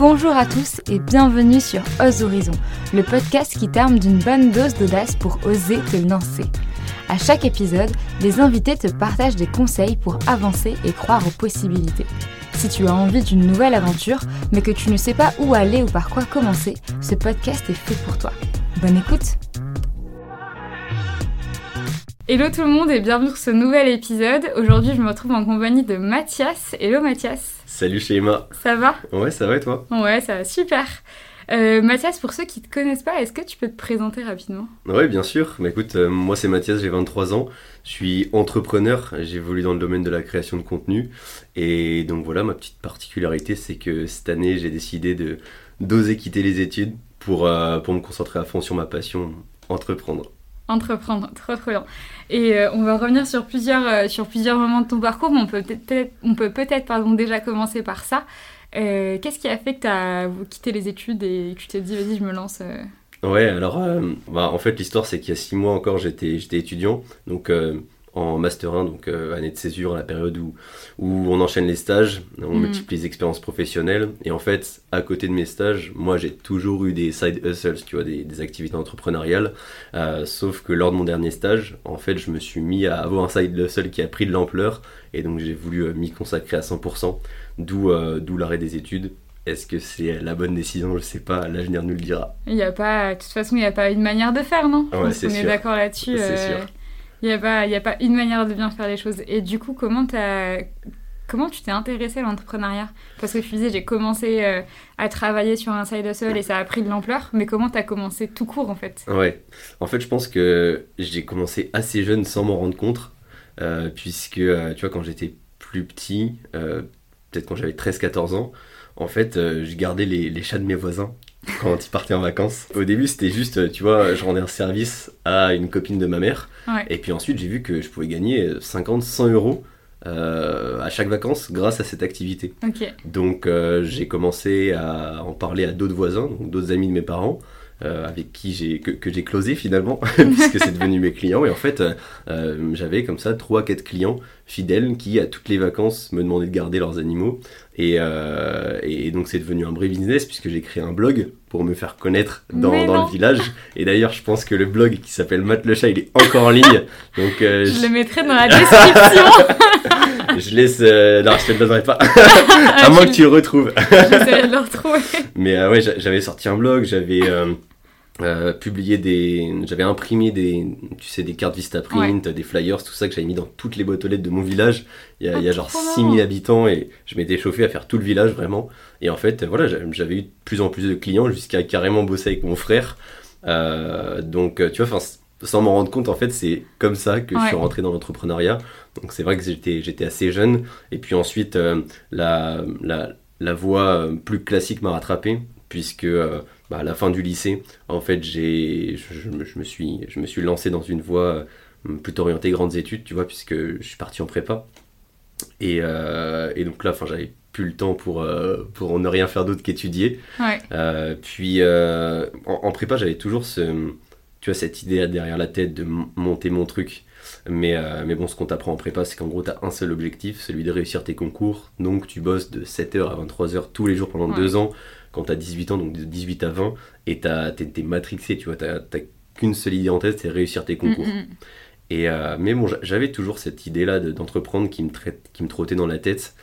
Bonjour à tous et bienvenue sur Ose Horizon, le podcast qui t'arme d'une bonne dose d'audace pour oser te lancer. À chaque épisode, les invités te partagent des conseils pour avancer et croire aux possibilités. Si tu as envie d'une nouvelle aventure, mais que tu ne sais pas où aller ou par quoi commencer, ce podcast est fait pour toi. Bonne écoute Hello tout le monde et bienvenue sur ce nouvel épisode. Aujourd'hui, je me retrouve en compagnie de Mathias. Hello Mathias. Salut Shema. Ça va? Ouais, ça va et toi? Ouais, ça va super. Euh, Mathias, pour ceux qui ne te connaissent pas, est-ce que tu peux te présenter rapidement? Ouais, bien sûr. Mais écoute, euh, moi c'est Mathias, j'ai 23 ans. Je suis entrepreneur, j'évolue dans le domaine de la création de contenu. Et donc voilà, ma petite particularité, c'est que cette année, j'ai décidé de d'oser quitter les études pour, euh, pour me concentrer à fond sur ma passion, entreprendre entreprendre. Trop trop bien. Et euh, on va revenir sur plusieurs, euh, sur plusieurs moments de ton parcours, mais on peut peut-être peut déjà commencer par ça. Euh, qu'est-ce qui a fait que tu as quitté les études et que tu t'es dit vas-y je me lance Ouais, alors bah, en fait l'histoire c'est qu'il y a six mois encore j'étais j'étais étudiant, donc en Master 1, donc euh, année de césure, la période où, où on enchaîne les stages, on mm. multiplie les expériences professionnelles. Et en fait, à côté de mes stages, moi j'ai toujours eu des side hustles, tu vois, des, des activités entrepreneuriales. Euh, sauf que lors de mon dernier stage, en fait, je me suis mis à avoir un side hustle qui a pris de l'ampleur. Et donc j'ai voulu euh, m'y consacrer à 100%, d'où d'où l'arrêt des études. Est-ce que c'est la bonne décision? Je sais pas, l'avenir nous le dira. Il y a pas, de toute façon, il n'y a pas une manière de faire, non? Ouais, On est d'accord là-dessus. C'est sûr. Il n'y a, pas, a pas une manière de bien faire les choses. Et du coup, comment, as, comment tu t'es intéressé à l'entrepreneuriat? Parce que tu disais, j'ai commencé euh, à travailler sur un side hustle et ça a pris de l'ampleur. Mais comment tu as commencé tout court en fait? Ouais, en fait, je pense que j'ai commencé assez jeune sans m'en rendre compte. Euh, puisque, euh, tu vois, quand j'étais plus petit, peut-être quand j'avais 13-14 ans, en fait, je gardais les, les chats de mes voisins quand ils partaient en vacances. Au début, c'était juste, tu vois, je rendais un service à une copine de ma mère. Et puis ensuite, j'ai vu que je pouvais gagner 50, 100 euros euh, à chaque vacances grâce à cette activité. Donc, euh, j'ai commencé à en parler à d'autres voisins, d'autres amis de mes parents. Euh, avec qui j'ai que, que j'ai closé finalement puisque c'est devenu mes clients et en fait j'avais comme ça 3 4 clients fidèles qui à toutes les vacances me demandaient de garder leurs animaux euh, et, donc c'est devenu un vrai business puisque j'ai créé un blog pour me faire connaître dans, le village. Et d'ailleurs, je pense que le blog qui s'appelle Matt le chat, il est encore en ligne. Donc, euh, je, le mettrai dans la description. je laisse. Euh, non, je te le donnerai pas. à moins que tu le retrouves. J'essaierai de le retrouver. Mais ouais, j'avais sorti un blog, j'avais. Euh, publié des j'avais imprimé des tu sais des cartes Vistaprint des flyers tout ça que j'avais mis dans toutes les boîtes aux lettres de mon village. Il y a, il y a ah, genre 6000 habitants et je m'étais chauffé à faire tout le village vraiment. Et en fait voilà j'avais eu de plus en plus de clients jusqu'à carrément bosser avec mon frère. Euh, donc tu vois sans m'en rendre compte en fait c'est comme ça que je suis rentré dans l'entrepreneuriat. Donc c'est vrai que j'étais j'étais assez jeune. Et puis ensuite euh, la, la la voie plus classique m'a rattrapé puisque bah, à la fin du lycée, en fait, j'ai, je, me suis, je me suis lancé dans une voie euh, plutôt orientée grandes études, tu vois, puisque je suis parti en prépa. Et, euh, et donc là, enfin, j'avais plus le temps pour, euh, pour ne rien faire d'autre qu'étudier. puis en, prépa, j'avais toujours ce, tu vois, cette idée derrière la tête de monter mon truc. Mais, mais bon, ce qu'on t'apprend en prépa, c'est qu'en gros, tu as un seul objectif, celui de réussir tes concours. Donc, tu bosses de 7h à 23h tous les jours pendant deux ans quand tu as 18 ans, donc de 18 à 20, et t'es matrixé, tu vois, t'as qu'une seule idée en tête, c'est réussir tes concours. Mm, mm. Et, euh, mais bon, j'avais toujours cette idée-là d'entreprendre qui, me qui me trottait dans la tête.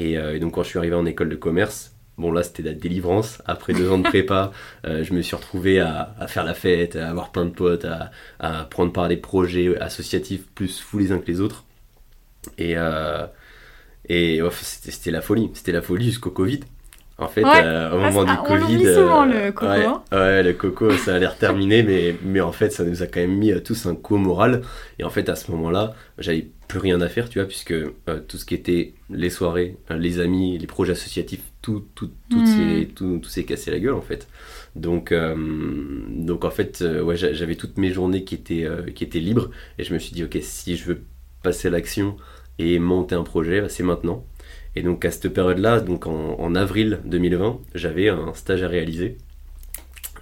Euh, et, donc quand je suis arrivé en école de commerce, bon là c'était la délivrance. Après deux ans de prépa, euh, je me suis retrouvé à, faire la fête, à avoir plein de potes, à, prendre part à des projets associatifs plus fous les uns que les autres. Et, et c'était la folie, c'était la folie jusqu'au Covid. En fait, euh, au moment du Covid. On souvent le coco. Hein. Ouais, le coco, ça a l'air terminé, mais, mais en fait, ça nous a quand même mis tous un coup moral. Et en fait, à ce moment-là, j'avais plus rien à faire, tu vois, puisque euh, tout ce qui était les soirées, euh, les amis, les projets associatifs, tout, tout, tout, hmm. tout, tout s'est cassé la gueule, en fait. Donc, donc en fait, ouais, j'avais toutes mes journées qui étaient, qui étaient libres. Et je me suis dit, ok, si je veux passer à l'action et monter un projet, bah, c'est maintenant. Et donc à cette période-là, donc en, avril 2020, j'avais un stage à réaliser.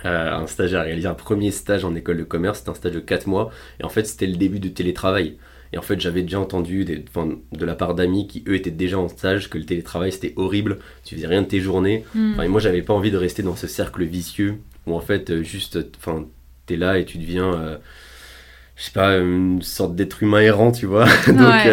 Euh, un stage à réaliser, un premier stage en école de commerce, c'était un stage de 4 mois. Et en fait, c'était le début du télétravail. Et en fait, j'avais déjà entendu des, de la part d'amis qui, eux, étaient déjà en stage, que le télétravail, c'était horrible, tu faisais rien de tes journées. Hmm. et moi, j'avais pas envie de rester dans ce cercle vicieux où, en fait, euh, juste, enfin, t'es là et tu deviens... Euh, je sais pas, une sorte d'être humain errant, tu vois. donc,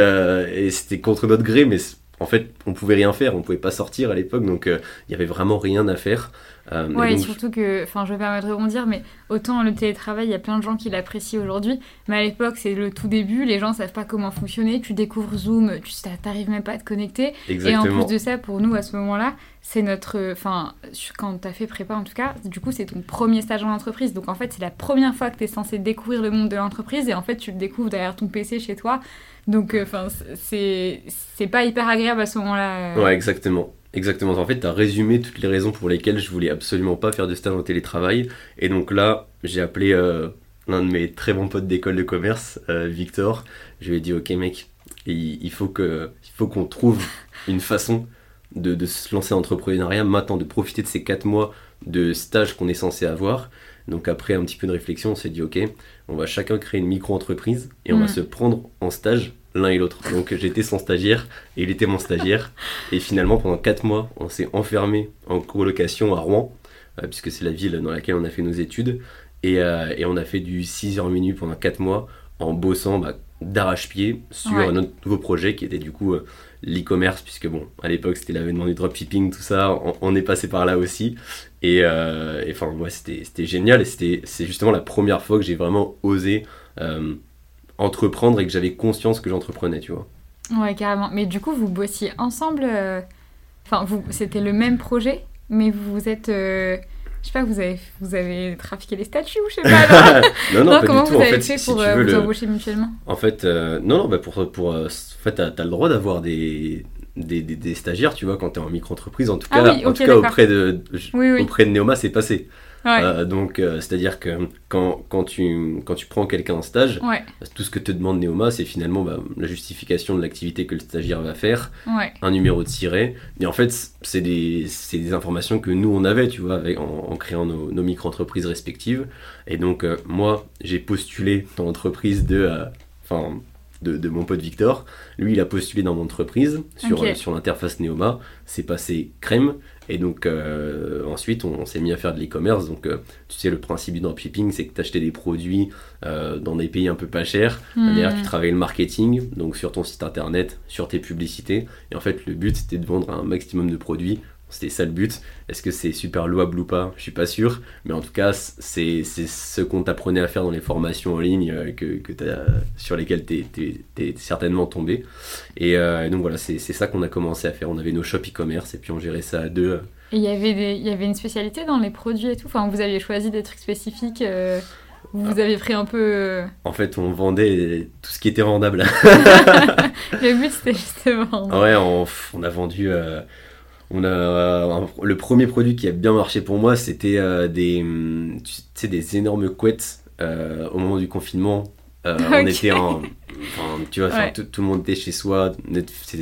et c'était contre notre gré, mais en fait, on pouvait rien faire, on pouvait pas sortir à l'époque, donc il y avait vraiment rien à faire. Euh, ouais, et, surtout que, enfin, je vais permettre de rebondir, mais autant le télétravail, il y a plein de gens qui l'apprécient aujourd'hui, mais à l'époque, c'est le tout début, les gens savent pas comment fonctionner, tu découvres Zoom, tu n'arrives même pas à te connecter. Et en plus de ça, pour nous, à ce moment-là, c'est notre. Enfin, quand tu as fait prépa en tout cas, du coup, c'est ton premier stage en entreprise. Donc en fait, c'est la première fois que tu es censé découvrir le monde de l'entreprise, et en fait, tu le découvres derrière ton PC chez toi. Donc, euh, enfin, c'est pas hyper agréable à ce moment-là. Euh. Ouais, exactement. Exactement. En fait, tu as résumé toutes les raisons pour lesquelles je voulais absolument pas faire de stage en télétravail. Et donc là, j'ai appelé euh, l'un de mes très bons potes d'école de commerce, Victor. Je lui ai dit, ok mec, il, faut que, il qu'on trouve une façon de, de, se lancer en entrepreneuriat maintenant, de profiter de ces 4 mois de stage qu'on est censé avoir. Donc après un petit peu de réflexion, on s'est dit, ok, on va chacun créer une micro-entreprise et on va mm. se prendre en stage l'un et l'autre. Donc j'étais son stagiaire et il était mon stagiaire. Et finalement, pendant 4 mois, on s'est enfermé en colocation à Rouen, euh, puisque c'est la ville dans laquelle on a fait nos études. Et, euh, et on a fait du 6 heures minutes pendant 4 mois en bossant bah, d'arrache-pied sur notre nouveau projet qui était du coup euh, l'e-commerce, puisque bon, à l'époque c'était l'avènement du dropshipping, tout ça, on, est passé par là aussi. Et enfin, moi c'était génial et c'est justement la première fois que j'ai vraiment osé entreprendre et que j'avais conscience que j'entreprenais, tu vois. Ouais, carrément. Mais du coup, vous bossiez ensemble. Euh, enfin, vous, c'était le même projet, mais vous vous êtes. Euh, je sais pas, vous avez, vous avez trafiqué les statuts ou je sais pas. non, non, pas comment du tout. vous avez fait pour euh, vous embaucher mutuellement? En fait, non, non, bah pour, pour, en fait, t'as as le droit d'avoir des, des, des, stagiaires, tu vois, quand tu es en micro-entreprise. En tout ah cas, en tout cas auprès, de, auprès de Neoma, c'est passé. Euh, donc, euh, c'est-à-dire que quand, quand, tu, quand tu prends quelqu'un en stage, tout ce que te demande Neoma, c'est finalement bah, la justification de l'activité que le stagiaire va faire, un numéro de siret. Et en fait, c'est des, des, informations que nous, on avait, tu vois, avec, en, créant nos, nos micro-entreprises respectives. Et donc, euh, moi, j'ai postulé dans l'entreprise de... Enfin, de, de, mon pote Victor. Lui, il a postulé dans mon entreprise sur, sur l'interface Neoma. C'est passé crème. Et donc euh, ensuite, on, s'est mis à faire de l'e-commerce. Donc euh, tu sais, le principe du dropshipping, c'est que tu achetais des produits euh, dans des pays un peu pas chers. Hmm. D'ailleurs, tu travaillais le marketing, donc sur ton site internet, sur tes publicités. Et en fait, le but, c'était de vendre un maximum de produits c'était ça le but. Est-ce que c'est super louable ou pas? Je suis pas sûr. Mais en tout cas, c'est ce qu'on t'apprenait à faire dans les formations en ligne euh, que, que sur lesquelles tu es, certainement tombé. Et euh, donc voilà, c'est ça qu'on a commencé à faire. On avait nos shops e-commerce et puis on gérait ça à deux. Et il y avait il y avait une spécialité dans les produits et tout? Enfin, Vous aviez choisi des trucs spécifiques euh, Vous avez pris un peu... En fait, on vendait tout ce qui était vendable. le but, c'était juste de vendre. Ouais, on, on a vendu on a euh, le premier produit qui a bien marché pour moi, c'était euh, des, hum, tu des énormes couettes euh, au moment du confinement. On était en, tu vois, tout, le monde était chez soi.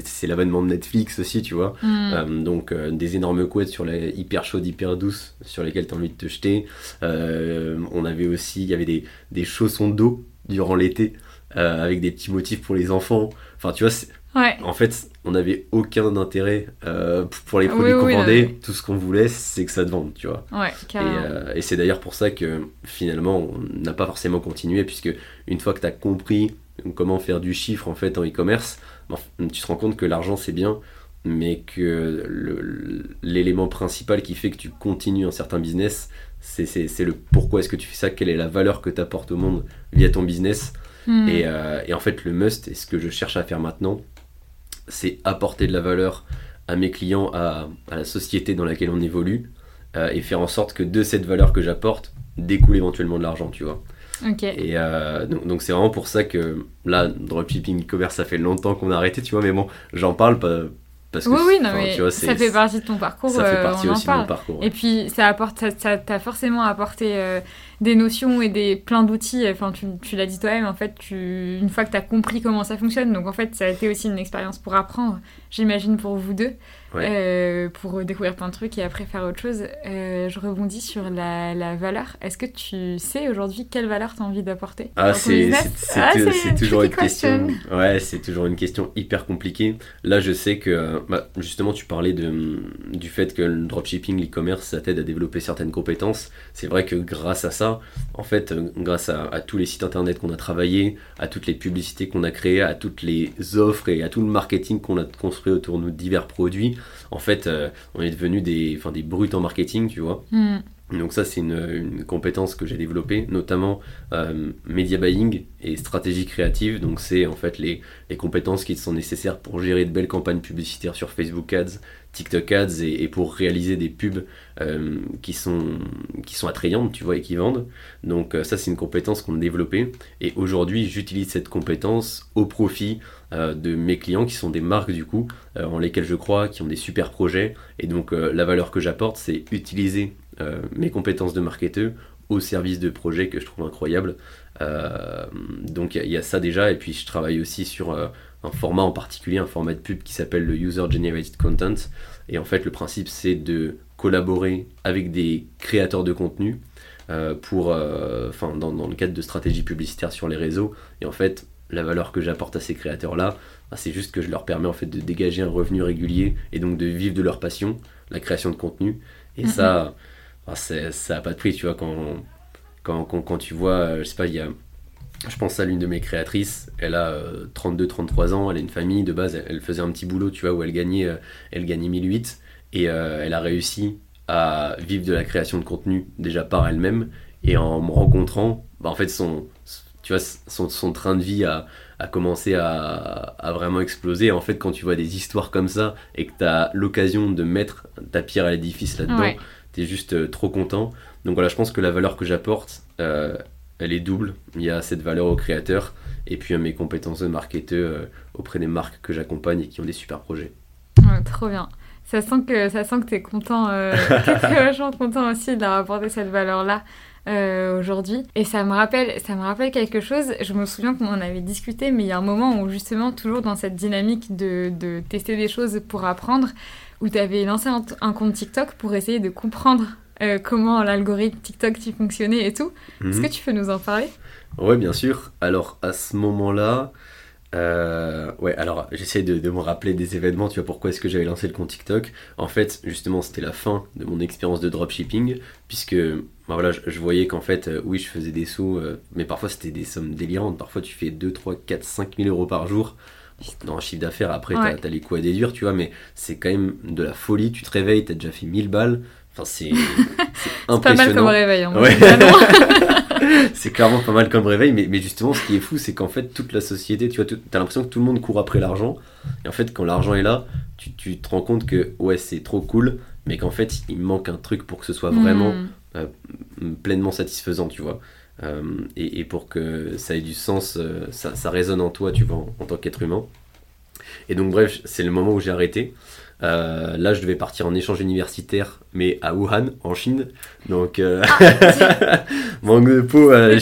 C'est l'avènement de Netflix aussi, tu vois. Hmm. donc des énormes couettes sur les hyper chaudes, hyper douces, sur lesquelles tu as envie de te jeter. on avait aussi, il y avait des, des chaussons d'eau durant l'été avec des petits motifs pour les enfants. Enfin, tu vois, en fait, on n'avait aucun intérêt euh, pour les produits qu'on vendait. Tout ce qu'on voulait, c'est que ça te vende, tu vois. Euh, et, c'est d'ailleurs pour ça que finalement, on n'a pas forcément continué, puisque une fois que tu as compris comment faire du chiffre en fait en e-commerce, tu te rends compte que l'argent c'est bien, mais que l'élément principal qui fait que tu continues un certain business, c'est le pourquoi est-ce que tu fais ça, quelle est la valeur que tu apportes au monde via ton business. Hmm. Et, euh, et, en fait, le must, et ce que je cherche à faire maintenant, c'est apporter de la valeur à mes clients, à, la société dans laquelle on évolue, euh, et faire en sorte que de cette valeur que j'apporte, découle éventuellement de l'argent, tu vois. Et euh, donc c'est vraiment pour ça que là, dropshipping e-commerce, ça fait longtemps qu'on a arrêté, tu vois, mais bon, j'en parle pas. Parce que, oui, oui, non, mais ça fait partie de ton parcours. Ça fait euh, partie aussi de mon parcours. Et puis, ça apporte, ça t'a forcément apporté des notions et des plein d'outils. Enfin, tu, tu l'as dit toi-même, en fait, tu, une fois que tu as compris comment ça fonctionne, donc en fait, ça a été aussi une expérience pour apprendre, j'imagine, pour vous deux. Euh, pour découvrir plein de trucs et après faire autre chose. Euh, je rebondis sur la, la valeur. Est-ce que tu sais aujourd'hui quelle valeur tu as envie d'apporter Ah, c'est ah, toujours une question. Ouais, c'est toujours une question hyper compliquée. Là, je sais que bah, justement, tu parlais de, du fait que le dropshipping, l'e-commerce, ça t'aide à développer certaines compétences. C'est vrai que grâce à ça, en fait, euh, grâce à, à tous les sites internet qu'on a travaillé, à toutes les publicités qu'on a créées, à toutes les offres et à tout le marketing qu'on a construit autour de divers produits, en fait, euh, on est devenu des, enfin, des brutes en marketing, tu vois. Hmm. Donc ça, c'est une, compétence que j'ai développée, notamment euh, media buying et stratégie créative. Donc c'est en fait les, compétences qui sont nécessaires pour gérer de belles campagnes publicitaires sur Facebook Ads, TikTok Ads et, pour réaliser des pubs euh, qui, sont, qui sont attrayantes, tu vois, et qui vendent. Donc ça, c'est une compétence qu'on a développée. Et aujourd'hui, j'utilise cette compétence au profit euh, de mes clients qui sont des marques du coup, euh, en lesquelles je crois, qui ont des super projets. Et donc euh, la valeur que j'apporte, c'est utiliser mes compétences de marketeur au service de projets que je trouve incroyables. donc il y, a ça déjà, et puis je travaille aussi sur un format en particulier, un format de pub qui s'appelle le User Generated Content. Et en fait, le principe, c'est de collaborer avec des créateurs de contenu pour, dans, dans, le cadre de stratégies publicitaires sur les réseaux. Et en fait, la valeur que j'apporte à ces créateurs-là, bah, c'est juste que je leur permets en fait de dégager un revenu régulier et donc de vivre de leur passion, la création de contenu. Et ça, bah, ça n'a pas de prix, tu vois, quand, quand, quand, tu vois, euh, je sais pas, il y a, je pense à l'une de mes créatrices, elle a 32-33 euh, ans, elle a une famille, de base, elle, faisait un petit boulot, tu vois, où elle gagnait, euh, elle gagnait 1008, et elle a réussi à vivre de la création de contenu déjà par elle-même, et en me rencontrant, bah, en fait, son, tu vois, son, train de vie a, commencé à, vraiment exploser. En fait, quand tu vois des histoires comme ça et que tu as l'occasion de mettre ta pierre à l'édifice là-dedans, tu es juste euh, trop content. Donc voilà, je pense que la valeur que j'apporte, euh, elle est double. Il y a cette valeur au créateur et puis mes compétences de marketeur euh, auprès des marques que j'accompagne et qui ont des super projets. trop bien. Ça sent que, ça sent que tu es content, euh, es vachement content aussi d'avoir apporté cette valeur-là. Euh, aujourd'hui. Et ça me, rappelle, ça me rappelle quelque chose. Je me souviens qu'on en avait discuté, mais il y a un moment où justement, toujours dans cette dynamique de, de tester des choses pour apprendre, où tu avais lancé un, compte TikTok pour essayer de comprendre euh, comment l'algorithme TikTok qui fonctionnait et tout. Est-ce mhm. que tu peux nous en parler? Oui, bien sûr. Alors à ce moment-là, euh, ouais, alors j'essaie de, de, me rappeler des événements, tu vois, pourquoi est-ce que j'avais lancé le compte TikTok. En fait, justement, c'était la fin de mon expérience de dropshipping, puisque bah voilà, je, voyais qu'en fait, euh, oui, je faisais des sous, euh, mais parfois c'était des sommes délirantes. Parfois, tu fais 2, 3, 4, 5 000 euros par jour dans un chiffre d'affaires. Après, t'as as les coûts à déduire, tu vois, mais c'est quand même de la folie. Tu te réveilles, t'as déjà fait 1000 balles. Enfin, c'est impressionnant. pas mal comme réveil. Hein, ouais. c'est clairement pas mal comme réveil, mais, mais justement, ce qui est fou, c'est qu'en fait, toute la société, tu vois, t'as l'impression que tout le monde court après l'argent. Et en fait, quand l'argent est là, tu, tu, te rends compte que, ouais, c'est trop cool, mais qu'en fait, il manque un truc pour que ce soit vraiment hmm. euh, pleinement satisfaisant, tu vois. Euh, et, et, pour que ça ait du sens, euh, ça, ça, résonne en toi, tu vois, en tant qu'être humain. Et donc, bref, c'est le moment où j'ai arrêté. Euh, là, je devais partir en échange universitaire, mais à Wuhan, en Chine. Donc, euh, ah, manque de peau, euh,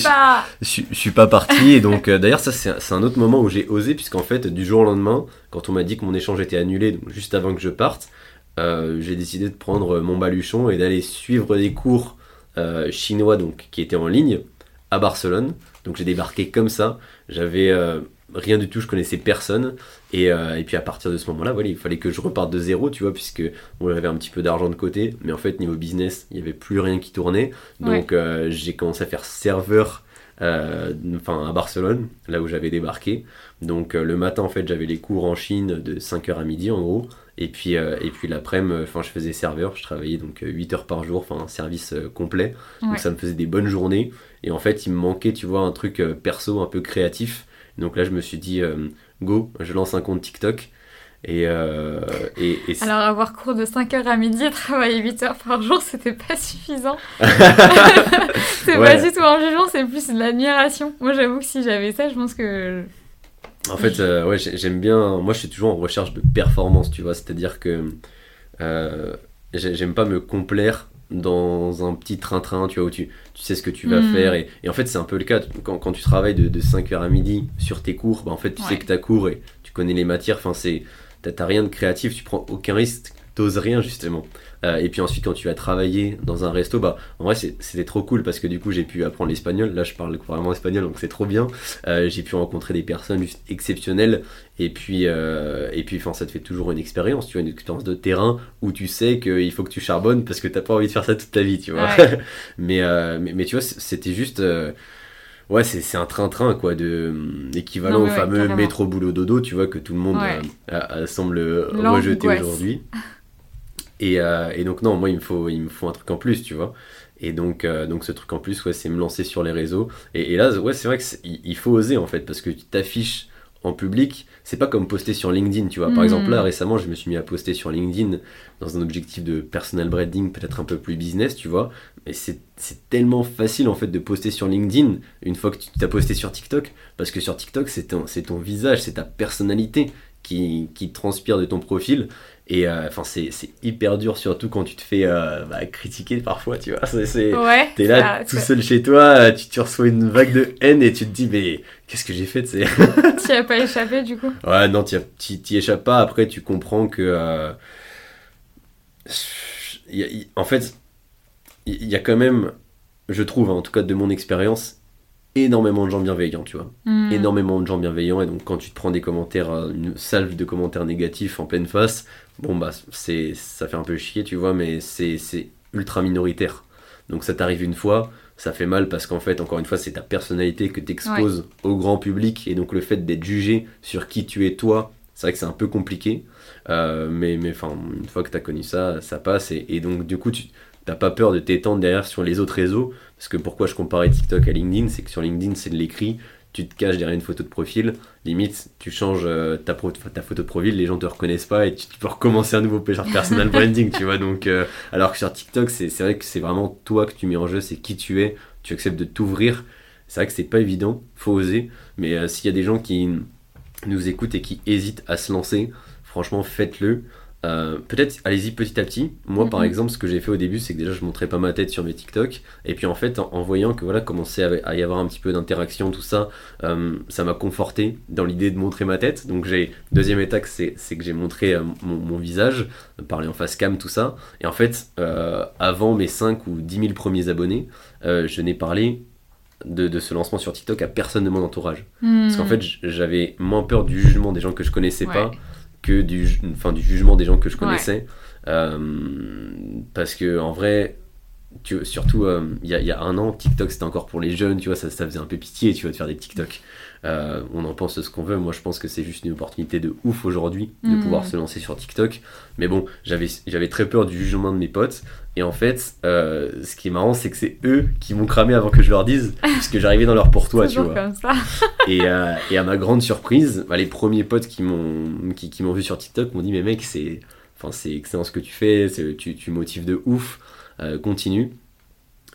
je, suis pas parti. Et donc, d'ailleurs, ça, c'est un autre moment où j'ai osé, puisqu'en fait, du jour au lendemain, quand on m'a dit que mon échange était annulé, donc juste avant que je parte, j'ai décidé de prendre mon baluchon et d'aller suivre des cours chinois, donc qui étaient en ligne, à Barcelone. Donc, j'ai débarqué comme ça. J'avais rien du tout, je connaissais personne. Et, euh, et, puis à partir de ce moment-là, voilà, il fallait que je reparte de zéro, tu vois, puisque on avait un petit peu d'argent de côté, mais en fait, niveau business, il n'y avait plus rien qui tournait. Donc euh, j'ai commencé à faire serveur euh, enfin à Barcelone, là où j'avais débarqué. Donc le matin, en fait, j'avais les cours en Chine de 5h à midi, en gros. Et puis, et puis l'après-midi, enfin, je faisais serveur, je travaillais donc 8 heures par jour, enfin un service complet. Donc ça me faisait des bonnes journées. Et en fait, il me manquait, tu vois, un truc perso un peu créatif donc là, je me suis dit, euh, go, je lance un compte TikTok. Et, euh, et, Alors, avoir cours de 5h à midi et travailler 8 heures par jour, c'était pas suffisant. c'est pas du tout un jugement, c'est plus de l'admiration. Moi, j'avoue que si j'avais ça, je pense que. En fait, euh, ouais, j'aime bien. Moi, je suis toujours en recherche de performance, tu vois. C'est-à-dire que j'aime pas me complaire dans un petit train-train, tu vois, où tu, tu sais ce que tu vas Mm. faire. Et, et en fait, c'est un peu le cas. Quand, quand tu travailles de, de 5h à midi sur tes cours, bah, en fait, tu Ouais. sais que tu as cours et tu connais les matières. Enfin, c'est, t'as rien de créatif, tu prends aucun risque, t'oses rien, justement. Euh, et puis ensuite, quand tu vas travailler dans un resto, bah, en vrai, c'était trop cool parce que du coup, j'ai pu apprendre l'espagnol. Là, je parle vraiment espagnol, donc c'est trop bien. Euh, j'ai pu rencontrer des personnes juste exceptionnelles. Et puis, euh, et puis enfin, ça te fait toujours une expérience, tu vois, une expérience de terrain où tu sais qu'il faut que tu charbonnes parce que t'as pas envie de faire ça toute ta vie, tu vois. Ouais. mais, mais, mais tu vois, c'était juste. ouais, c'est un train-train, quoi, de, équivalent Non, au fameux métro boulot dodo, tu vois, que tout le monde Ouais. a- a- semble rejeter aujourd'hui. Et, euh, et donc, non, moi, il me, faut, il me faut un truc en plus, tu vois. Et donc, euh, donc ce truc en plus, ouais, c'est me lancer sur les réseaux. Et, et là, ouais, c'est vrai qu'il faut oser, en fait, parce que tu t'affiches en public. C'est pas comme poster sur LinkedIn, tu vois. Par Mhm. exemple, là, récemment, je me suis mis à poster sur LinkedIn dans un objectif de personal branding, peut-être un peu plus business, tu vois. Mais c'est tellement facile, en fait, de poster sur LinkedIn une fois que tu t'as posté sur TikTok. Parce que sur TikTok, c'est ton, ton visage, c'est ta personnalité qui, qui transpire de ton profil. Et euh, enfin, c'est c'est hyper dur, surtout quand tu te fais euh, bah, critiquer parfois, tu vois. C'est- Ouais. T'es là tout seul chez toi, euh, tu, reçois une vague de haine et tu te dis, mais qu'est-ce que j'ai fait tu Tu as pas échappé du coup? Ouais, non, t'y t'y- t'y échappes pas. Après, tu comprends que. euh, y a- y- en fait, il y, a quand même, je trouve, hein, en tout cas de mon expérience, énormément de gens bienveillants, tu vois. Hmm. Énormément de gens bienveillants. Et donc, quand tu te prends des commentaires, euh, une salve de commentaires négatifs en pleine face, bon, bah, c'est, ça fait un peu chier, tu vois, mais c'est, c'est ultra minoritaire. Donc, ça t'arrive une fois. Ça fait mal parce qu'en fait, encore une fois, c'est ta personnalité que tu exposes au grand public. Et donc, le fait d'être jugé sur qui tu es toi, c'est vrai que c'est un peu compliqué. Euh, mais, mais enfin, une fois que tu as connu ça, ça passe. Et, et donc, du coup, tu n'as pas peur de t'étendre derrière sur les autres réseaux? Parce que pourquoi je comparais TikTok à LinkedIn C'est que sur LinkedIn, c'est de l'écrit. Tu te caches derrière une photo de profil. Limite, tu changes euh, ta, photo de profil, les gens te reconnaissent pas et tu, peux recommencer un nouveau personal branding, tu vois. Donc, euh, alors que sur TikTok, c'est c'est vrai que c'est vraiment toi que tu mets en jeu, c'est qui tu es. Tu acceptes de t'ouvrir. C'est vrai que c'est pas évident, faut oser. Mais euh, s'il y a des gens qui nous écoutent et qui hésitent à se lancer, franchement, faites-le. Euh, Peut-être allez-y petit à petit. Moi, par Mhm. exemple, ce que j'ai fait au début, c'est que déjà je montrais pas ma tête sur mes TikTok. Et puis en fait, en, en voyant que voilà, commençait à, à y avoir un petit peu d'interaction, tout ça, euh, ça m'a conforté dans l'idée de montrer ma tête. Donc j'ai deuxième étape, c'est que j'ai montré euh, mon, mon visage, parler en face cam, tout ça. Et en fait, avant mes 5 ou 10 000 premiers abonnés, je n'ai parlé de, de ce lancement sur TikTok à personne de mon entourage. Parce qu'en fait, j'avais moins peur du jugement des gens que je connaissais Ouais. pas que du, ju- enfin, du jugement des gens que je connaissais. Euh, parce que en vrai, tu, surtout euh, il y, a, il y a un an, TikTok c'était encore pour les jeunes, tu vois, ça, ça faisait un peu pitié, tu vois, de faire des TikTok. Euh, on en pense ce qu'on veut. Moi, je pense que c'est juste une opportunité de ouf aujourd'hui de Mhm. pouvoir se lancer sur TikTok. Mais bon, j'avais j'avais très peur du jugement de mes potes. Et en fait, euh, ce qui est marrant, c'est que c'est eux qui m'ont cramé avant que je leur dise, puisque j'arrivais dans leur pourtois, tu Toujours vois. comme ça. Et, euh, et à ma grande surprise, bah, les premiers potes qui m'ont qui, qui m'ont vu sur TikTok m'ont dit mais mec c'est enfin c'est excellent ce que tu fais, tu, tu motives de ouf, continue.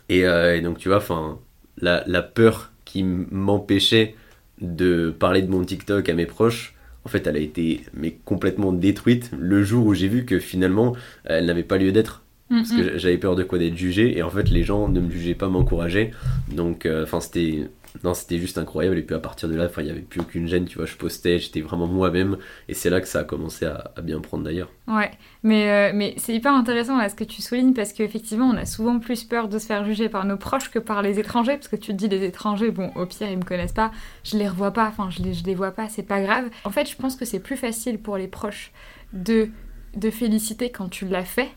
Et, euh, et donc tu vois, enfin la, la peur qui m'empêchait de parler de mon TikTok à mes proches, en fait elle a été mais complètement détruite le jour où j'ai vu que finalement elle n'avait pas lieu d'être parce Mhm. que j'avais peur de quoi d'être jugé et en fait les gens ne me jugeaient pas m'encourageaient donc euh, enfin c'était non c'était juste incroyable et puis à partir de là il y avait plus aucune gêne tu vois je postais j'étais vraiment moi-même et c'est là que ça a commencé à, à bien prendre d'ailleurs Ouais, mais, euh, mais c'est hyper intéressant là ce que tu soulignes parce qu'effectivement on a souvent plus peur de se faire juger par nos proches que par les étrangers parce que tu te dis les étrangers, bon au pire ils me connaissent pas, je les revois pas, enfin je les, je les vois pas, c'est pas grave. En fait je pense que c'est plus facile pour les proches de, de féliciter quand tu l'as fait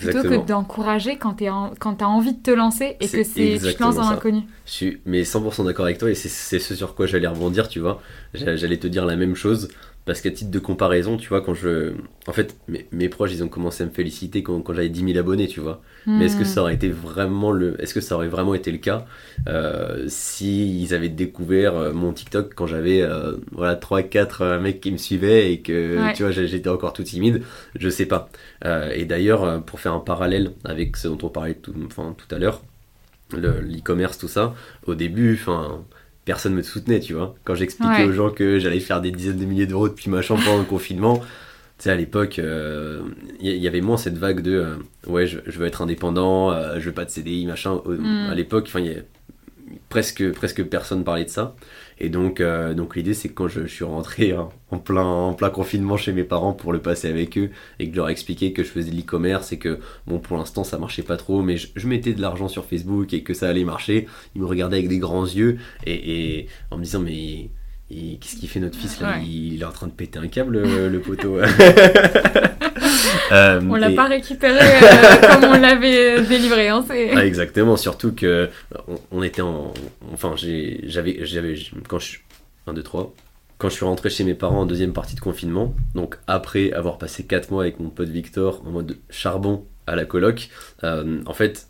plutôt exactement. que d'encourager quand tu as envie de te lancer et que c'est tu te lances dans l'inconnu. je suis mais 100% d'accord avec toi et c'est ce sur quoi j'allais rebondir tu vois. J'a- j'allais te dire la même chose parce qu'à titre de comparaison tu vois quand je en fait mes, mes proches ils ont commencé à me féliciter quand, quand j'avais 10 000 abonnés tu vois Mais est-ce que Hmm. ça aurait été vraiment le, est-ce que ça aurait vraiment été le cas euh, si ils avaient découvert euh, mon TikTok quand j'avais euh, voilà trois quatre euh, mecs qui me suivaient et que Ouais. tu vois j'étais encore tout timide, je sais pas. Euh, et d'ailleurs pour faire un parallèle avec ce dont on parlait tout, enfin tout à l'heure, le- l'e-commerce tout ça, au début enfin personne me soutenait tu vois. Quand j'expliquais Ouais. aux gens que j'allais faire des dizaines de milliers d'euros depuis ma chambre pendant le confinement tu sais, à l'époque, il y, avait moins cette vague de ouais, je, veux être indépendant, je veux pas de CDI, machin. Mm. À l'époque, enfin, presque, presque personne parlait de ça. Et donc, euh, donc l'idée, c'est que quand je, suis rentré en, plein, en plein confinement chez mes parents pour le passer avec eux et que je leur expliquais que je faisais de l'e-commerce et que, bon, pour l'instant, ça marchait pas trop, mais je, mettais de l'argent sur Facebook et que ça allait marcher, ils me regardaient avec des grands yeux et, en me disant, mais qu'est-ce qu'il fait notre fils là? Il, est en train de péter un câble, le poteau. Euh, on l'a pas récupéré euh, comme on l'avait délivré. Hein, ah, exactement, surtout que on, était en. Enfin, j'avais. Quand je. 1, 2, 3. Quand je suis rentré chez mes parents en deuxième partie de confinement, donc après avoir passé 4 mois avec mon pote Victor en mode charbon à la coloc, euh, en fait,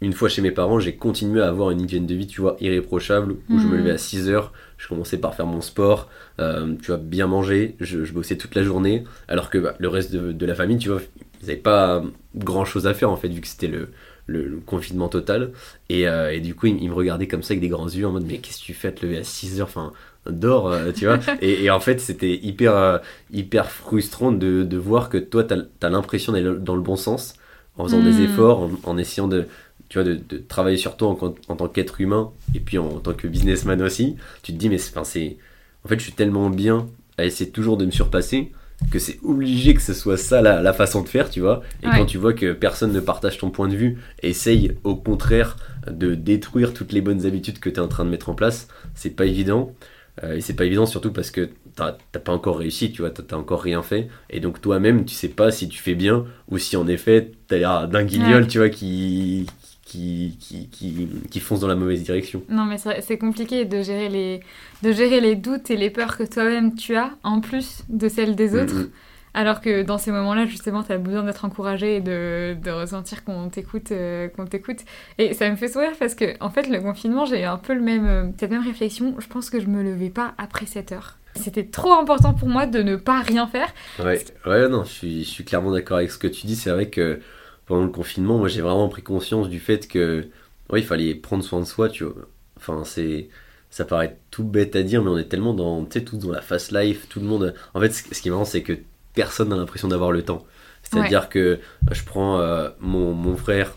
une fois chez mes parents, j'ai continué à avoir une hygiène de vie, tu vois, irréprochable, où je me hmm. levais à 6 heures, je commençais par faire mon sport, euh, tu vois, bien manger, je, bossais toute la journée, alors que bah, le reste de, la famille, tu vois, ils n'avaient pas grand chose à faire en fait, vu que c'était le, le, confinement total. Et, euh, et du coup, ils, me regardaient comme ça avec des grands yeux en mode, mais qu'est-ce que tu fais à te lever à 6 heures Enfin, dors, euh, tu vois. et, en fait, c'était hyper, hyper frustrant de, de, voir que toi, tu as, l'impression d'aller dans le bon sens en faisant des hmm. efforts, en essayant de tu vois, de, travailler sur toi en, tant qu'être humain et puis en, tant que businessman aussi, tu te dis, mais c'est, en fait, je suis tellement bien à essayer toujours de me surpasser que c'est obligé que ce soit ça la, façon de faire, tu vois. Et quand tu vois que personne ne partage ton point de vue, essaye au contraire de détruire toutes les bonnes habitudes que tu es en train de mettre en place, c'est pas évident. Euh, et c'est pas évident surtout parce que t'as pas encore réussi, tu vois, t'as encore rien fait. Et donc toi-même, tu sais pas si tu fais bien ou si en effet t'as l'air d'un guignol, tu vois, qui, qui, qui, qui, qui, foncent dans la mauvaise direction. Non, mais c'est compliqué de gérer, les, de gérer les doutes et les peurs que toi-même tu as, en plus de celles des mm, autres. Mm. Alors que dans ces moments-là, justement, tu as besoin d'être encouragé et de, de ressentir qu'on t'écoute, euh, qu'on t'écoute. Et ça me fait sourire parce que, en fait, le confinement, j'ai un peu le même, euh, cette même réflexion. Je pense que je me levais pas après 7 heures. C'était trop important pour moi de ne pas rien faire. Ouais, ouais non, je suis, je suis clairement d'accord avec ce que tu dis. C'est vrai que pendant le confinement, moi j'ai vraiment pris conscience du fait que oui, il fallait prendre soin de soi, tu vois. Enfin, c'est ça paraît tout bête à dire, mais on est tellement dans, tu sais, tout dans la fast life, tout le monde. En fait, ce qui est marrant, c'est que personne n'a l'impression d'avoir le temps. C'est-à-dire que je prends euh, mon, mon, frère,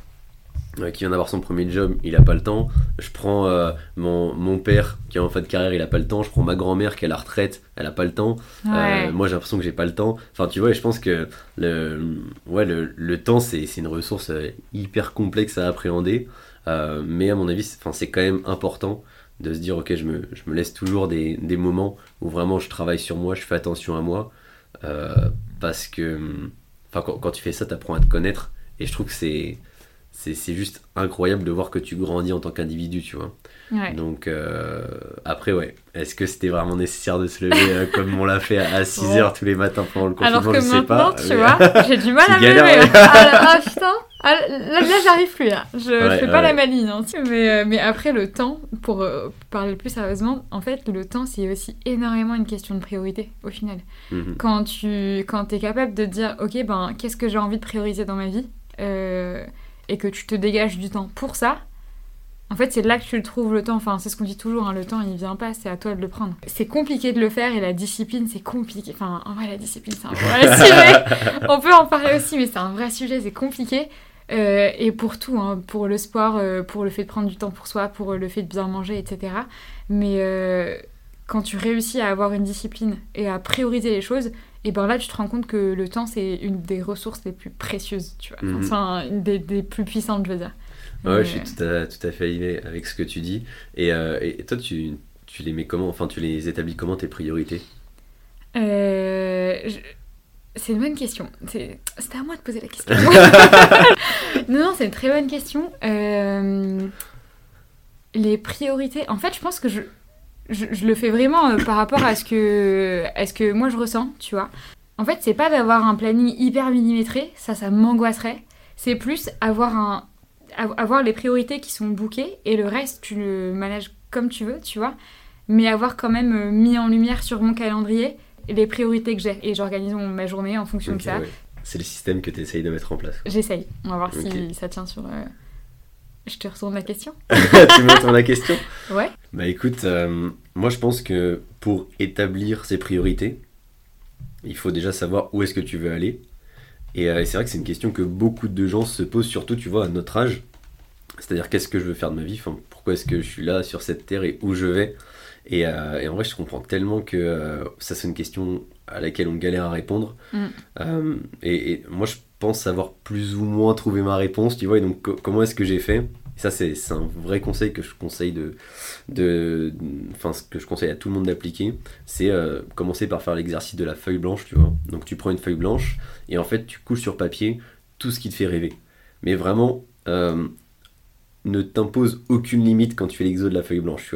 qui vient d'avoir son premier job, il a pas le temps. Je prends euh, mon, mon, père qui est en fin de carrière, il a pas le temps. Je prends ma grand-mère qui a la retraite, elle a pas le temps. Euh, moi j'ai l'impression que j'ai pas le temps. Enfin tu vois, je pense que le, ouais, le, le temps c'est une ressource hyper complexe à appréhender. mais à mon avis, c'est quand même important de se dire ok, je me, je me laisse toujours des, des, moments où vraiment je travaille sur moi, je fais attention à moi. parce que enfin, quand, quand tu fais ça, tu apprends à te connaître. Et je trouve que c'est c'est juste incroyable de voir que tu grandis en tant qu'individu, tu vois. Donc, euh, après, ouais, est-ce que c'était vraiment nécessaire de se lever euh, comme on l'a fait à 6 h tous les matins pendant le confinement Alors que Je sais pas. tu vois, j'ai du mal à me lever. Ah, ah, putain ah, Là, j'arrive plus, là. Je, fais pas la maline. Hein. Mais, euh, mais après, le temps, pour parler plus sérieusement, en fait, le temps, c'est aussi énormément une question de priorité, au final. Mhm. Quand tu quand es capable de dire, ok, ben, qu'est-ce que j'ai envie de prioriser dans ma vie? Et que tu te dégages du temps pour ça, en fait, c'est là que tu le trouves le temps. Enfin, c'est ce qu'on dit toujours, hein, le temps, il vient pas, c'est à toi de le prendre. C'est compliqué de le faire et la discipline, c'est compliqué. Enfin, en vrai, la discipline, c'est un vrai sujet. On peut en parler aussi, mais c'est un vrai sujet, c'est compliqué. Euh, et pour tout, hein, pour le sport, euh, pour le fait de prendre du temps pour soi, pour le fait de bien manger, etc. Mais euh, quand tu réussis à avoir une discipline et à prioriser les choses, et ben là tu te rends compte que le temps c'est une des ressources les plus précieuses, tu vois. Mhm. Enfin, une des, des, plus puissantes, je veux dire. Ouais, je suis tout à, tout à fait aligné avec ce que tu dis. Et, euh, et toi, tu, tu, les mets comment Enfin, tu les établis comment tes priorités? Euh, C'est une bonne question. C'est à moi de poser la question. non, non, c'est une très bonne question. Euh, les priorités. En fait, je pense que je, je, le fais vraiment euh, par rapport à ce, que, à ce que moi je ressens, tu vois. En fait, c'est pas d'avoir un planning hyper millimétré, ça, ça m'angoisserait. C'est plus avoir, un, avoir les priorités qui sont bookées et le reste, tu le manages comme tu veux, tu vois. Mais avoir quand même euh, mis en lumière sur mon calendrier les priorités que j'ai. Et j'organise ma journée en fonction de ça. C'est le système que tu essayes de mettre en place. J'essaye. On va voir si ça tient sur. Euh, je te retourne la question. tu me retournes la question Ouais. Bah écoute, euh, moi je pense que pour établir ses priorités, il faut déjà savoir où est-ce que tu veux aller. Et, et c'est vrai que c'est une question que beaucoup de gens se posent, surtout, tu vois, à notre âge. C'est-à-dire, qu'est-ce que je veux faire de ma vie? Enfin, Pourquoi est-ce que je suis là, sur cette terre, et où je vais? Et, et, en vrai, je comprends tellement que ça, c'est une question à laquelle on galère à répondre. Mm. Et, et, moi, je pense avoir plus ou moins trouvé ma réponse, tu vois. Et donc, comment est-ce que j'ai fait? Ça, c'est un vrai conseil que je conseille de, de, à tout le monde d'appliquer. C'est euh, commencer par faire l'exercice de la feuille blanche, tu vois. Donc, tu prends une feuille blanche et en fait, tu couches sur papier tout ce qui te fait rêver. Mais vraiment, euh, ne t'impose aucune limite quand tu fais l'exo de la feuille blanche.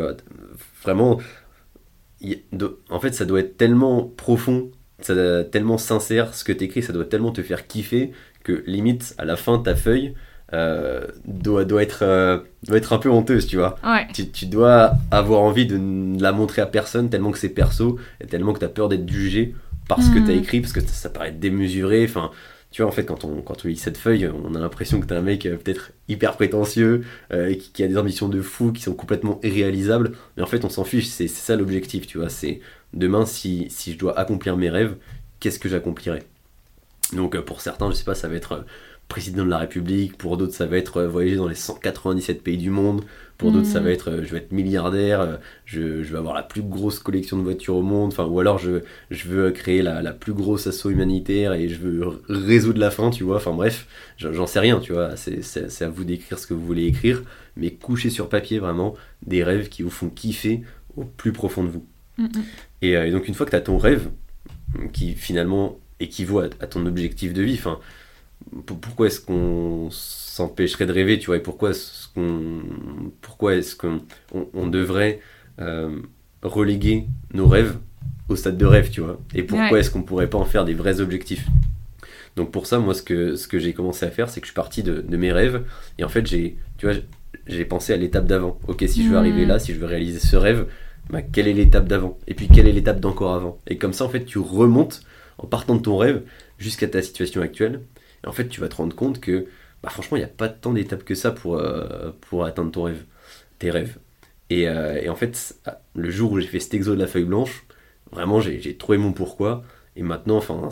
Vraiment, en fait, ça doit être tellement profond, tellement sincère, ce que tu écris, ça doit tellement te faire kiffer que limite, à la fin, ta feuille, euh, doit, doit, être, euh, doit être un peu honteuse, tu vois. Tu, tu, dois avoir envie de ne la montrer à personne tellement que c'est perso et tellement que tu as peur d'être jugé parce que tu as hmm. écrit, parce que ça, paraît démesuré. Enfin, tu vois, en fait, quand on, quand on lit cette feuille, on a l'impression que tu es un mec euh, peut-être hyper prétentieux, qui, qui, a des ambitions de fou, qui sont complètement irréalisables. Mais en fait, on s'en fiche, c'est ça l'objectif, tu vois. C'est demain, si, si je dois accomplir mes rêves, qu'est-ce que j'accomplirai? Donc, pour certains, je sais pas, ça va être président de la République, pour d'autres ça va être euh, voyager dans les 197 pays du monde, pour d'autres ça va être euh, je vais être milliardaire, euh, je, je, vais avoir la plus grosse collection de voitures au monde, enfin, ou alors je, je veux créer la, la, plus grosse assaut humanitaire et je veux résoudre la faim, tu vois, enfin bref, j'en sais rien, tu vois, c'est à vous d'écrire ce que vous voulez écrire, mais coucher sur papier vraiment des rêves qui vous font kiffer au plus profond de vous. Et, et, donc une fois que tu as ton rêve, qui finalement équivaut à, à ton objectif de vie, enfin pourquoi est-ce qu'on s'empêcherait de rêver, tu vois, et pourquoi est-ce qu'on, pourquoi est-ce qu'on on, devrait euh, reléguer nos rêves au stade de rêve, tu vois, et pourquoi est-ce qu'on pourrait pas en faire des vrais objectifs? Donc pour ça, moi, ce que, ce que j'ai commencé à faire, c'est que je suis parti de, mes rêves, et en fait, j'ai, tu vois, j'ai pensé à l'étape d'avant. Ok, si je veux arriver là, si je veux réaliser ce rêve, bah, quelle est l'étape d'avant? Et puis quelle est l'étape d'encore avant? Et comme ça, en fait, tu remontes en partant de ton rêve jusqu'à ta situation actuelle et en fait, tu vas te rendre compte que, bah, franchement, il n'y a pas tant d'étapes que ça pour, euh, atteindre ton rêve, tes rêves. Et, euh, en fait, le jour où j'ai fait cet exo de la feuille blanche, vraiment, j'ai trouvé mon pourquoi. Et maintenant, enfin,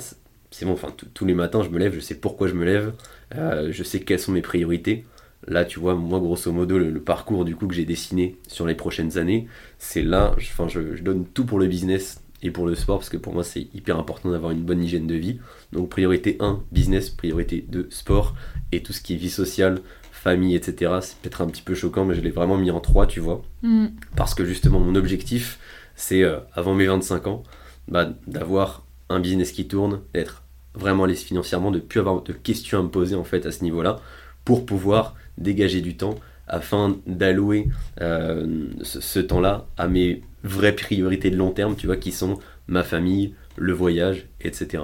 c'est bon, enfin, tous les matins, je me lève, je sais pourquoi je me lève, euh, je sais quelles sont mes priorités. Là, tu vois, moi, grosso modo, le, parcours du coup que j'ai dessiné sur les prochaines années, c'est là, je donne tout pour le business et pour le sport, parce que pour moi c'est hyper important d'avoir une bonne hygiène de vie. Donc priorité 1, business, priorité 2, sport, et tout ce qui est vie sociale, famille, etc. C'est peut-être un petit peu choquant, mais je l'ai vraiment mis en 3, tu vois. Mm. Parce que justement mon objectif, c'est euh, avant mes 25 ans, bah, d'avoir un business qui tourne, d'être vraiment lisse financièrement, de ne plus avoir de questions à me poser en fait à ce niveau-là, pour pouvoir dégager du temps afin d'allouer euh, ce temps-là à mes vraies priorités de long terme, tu vois, qui sont ma famille, le voyage, etc.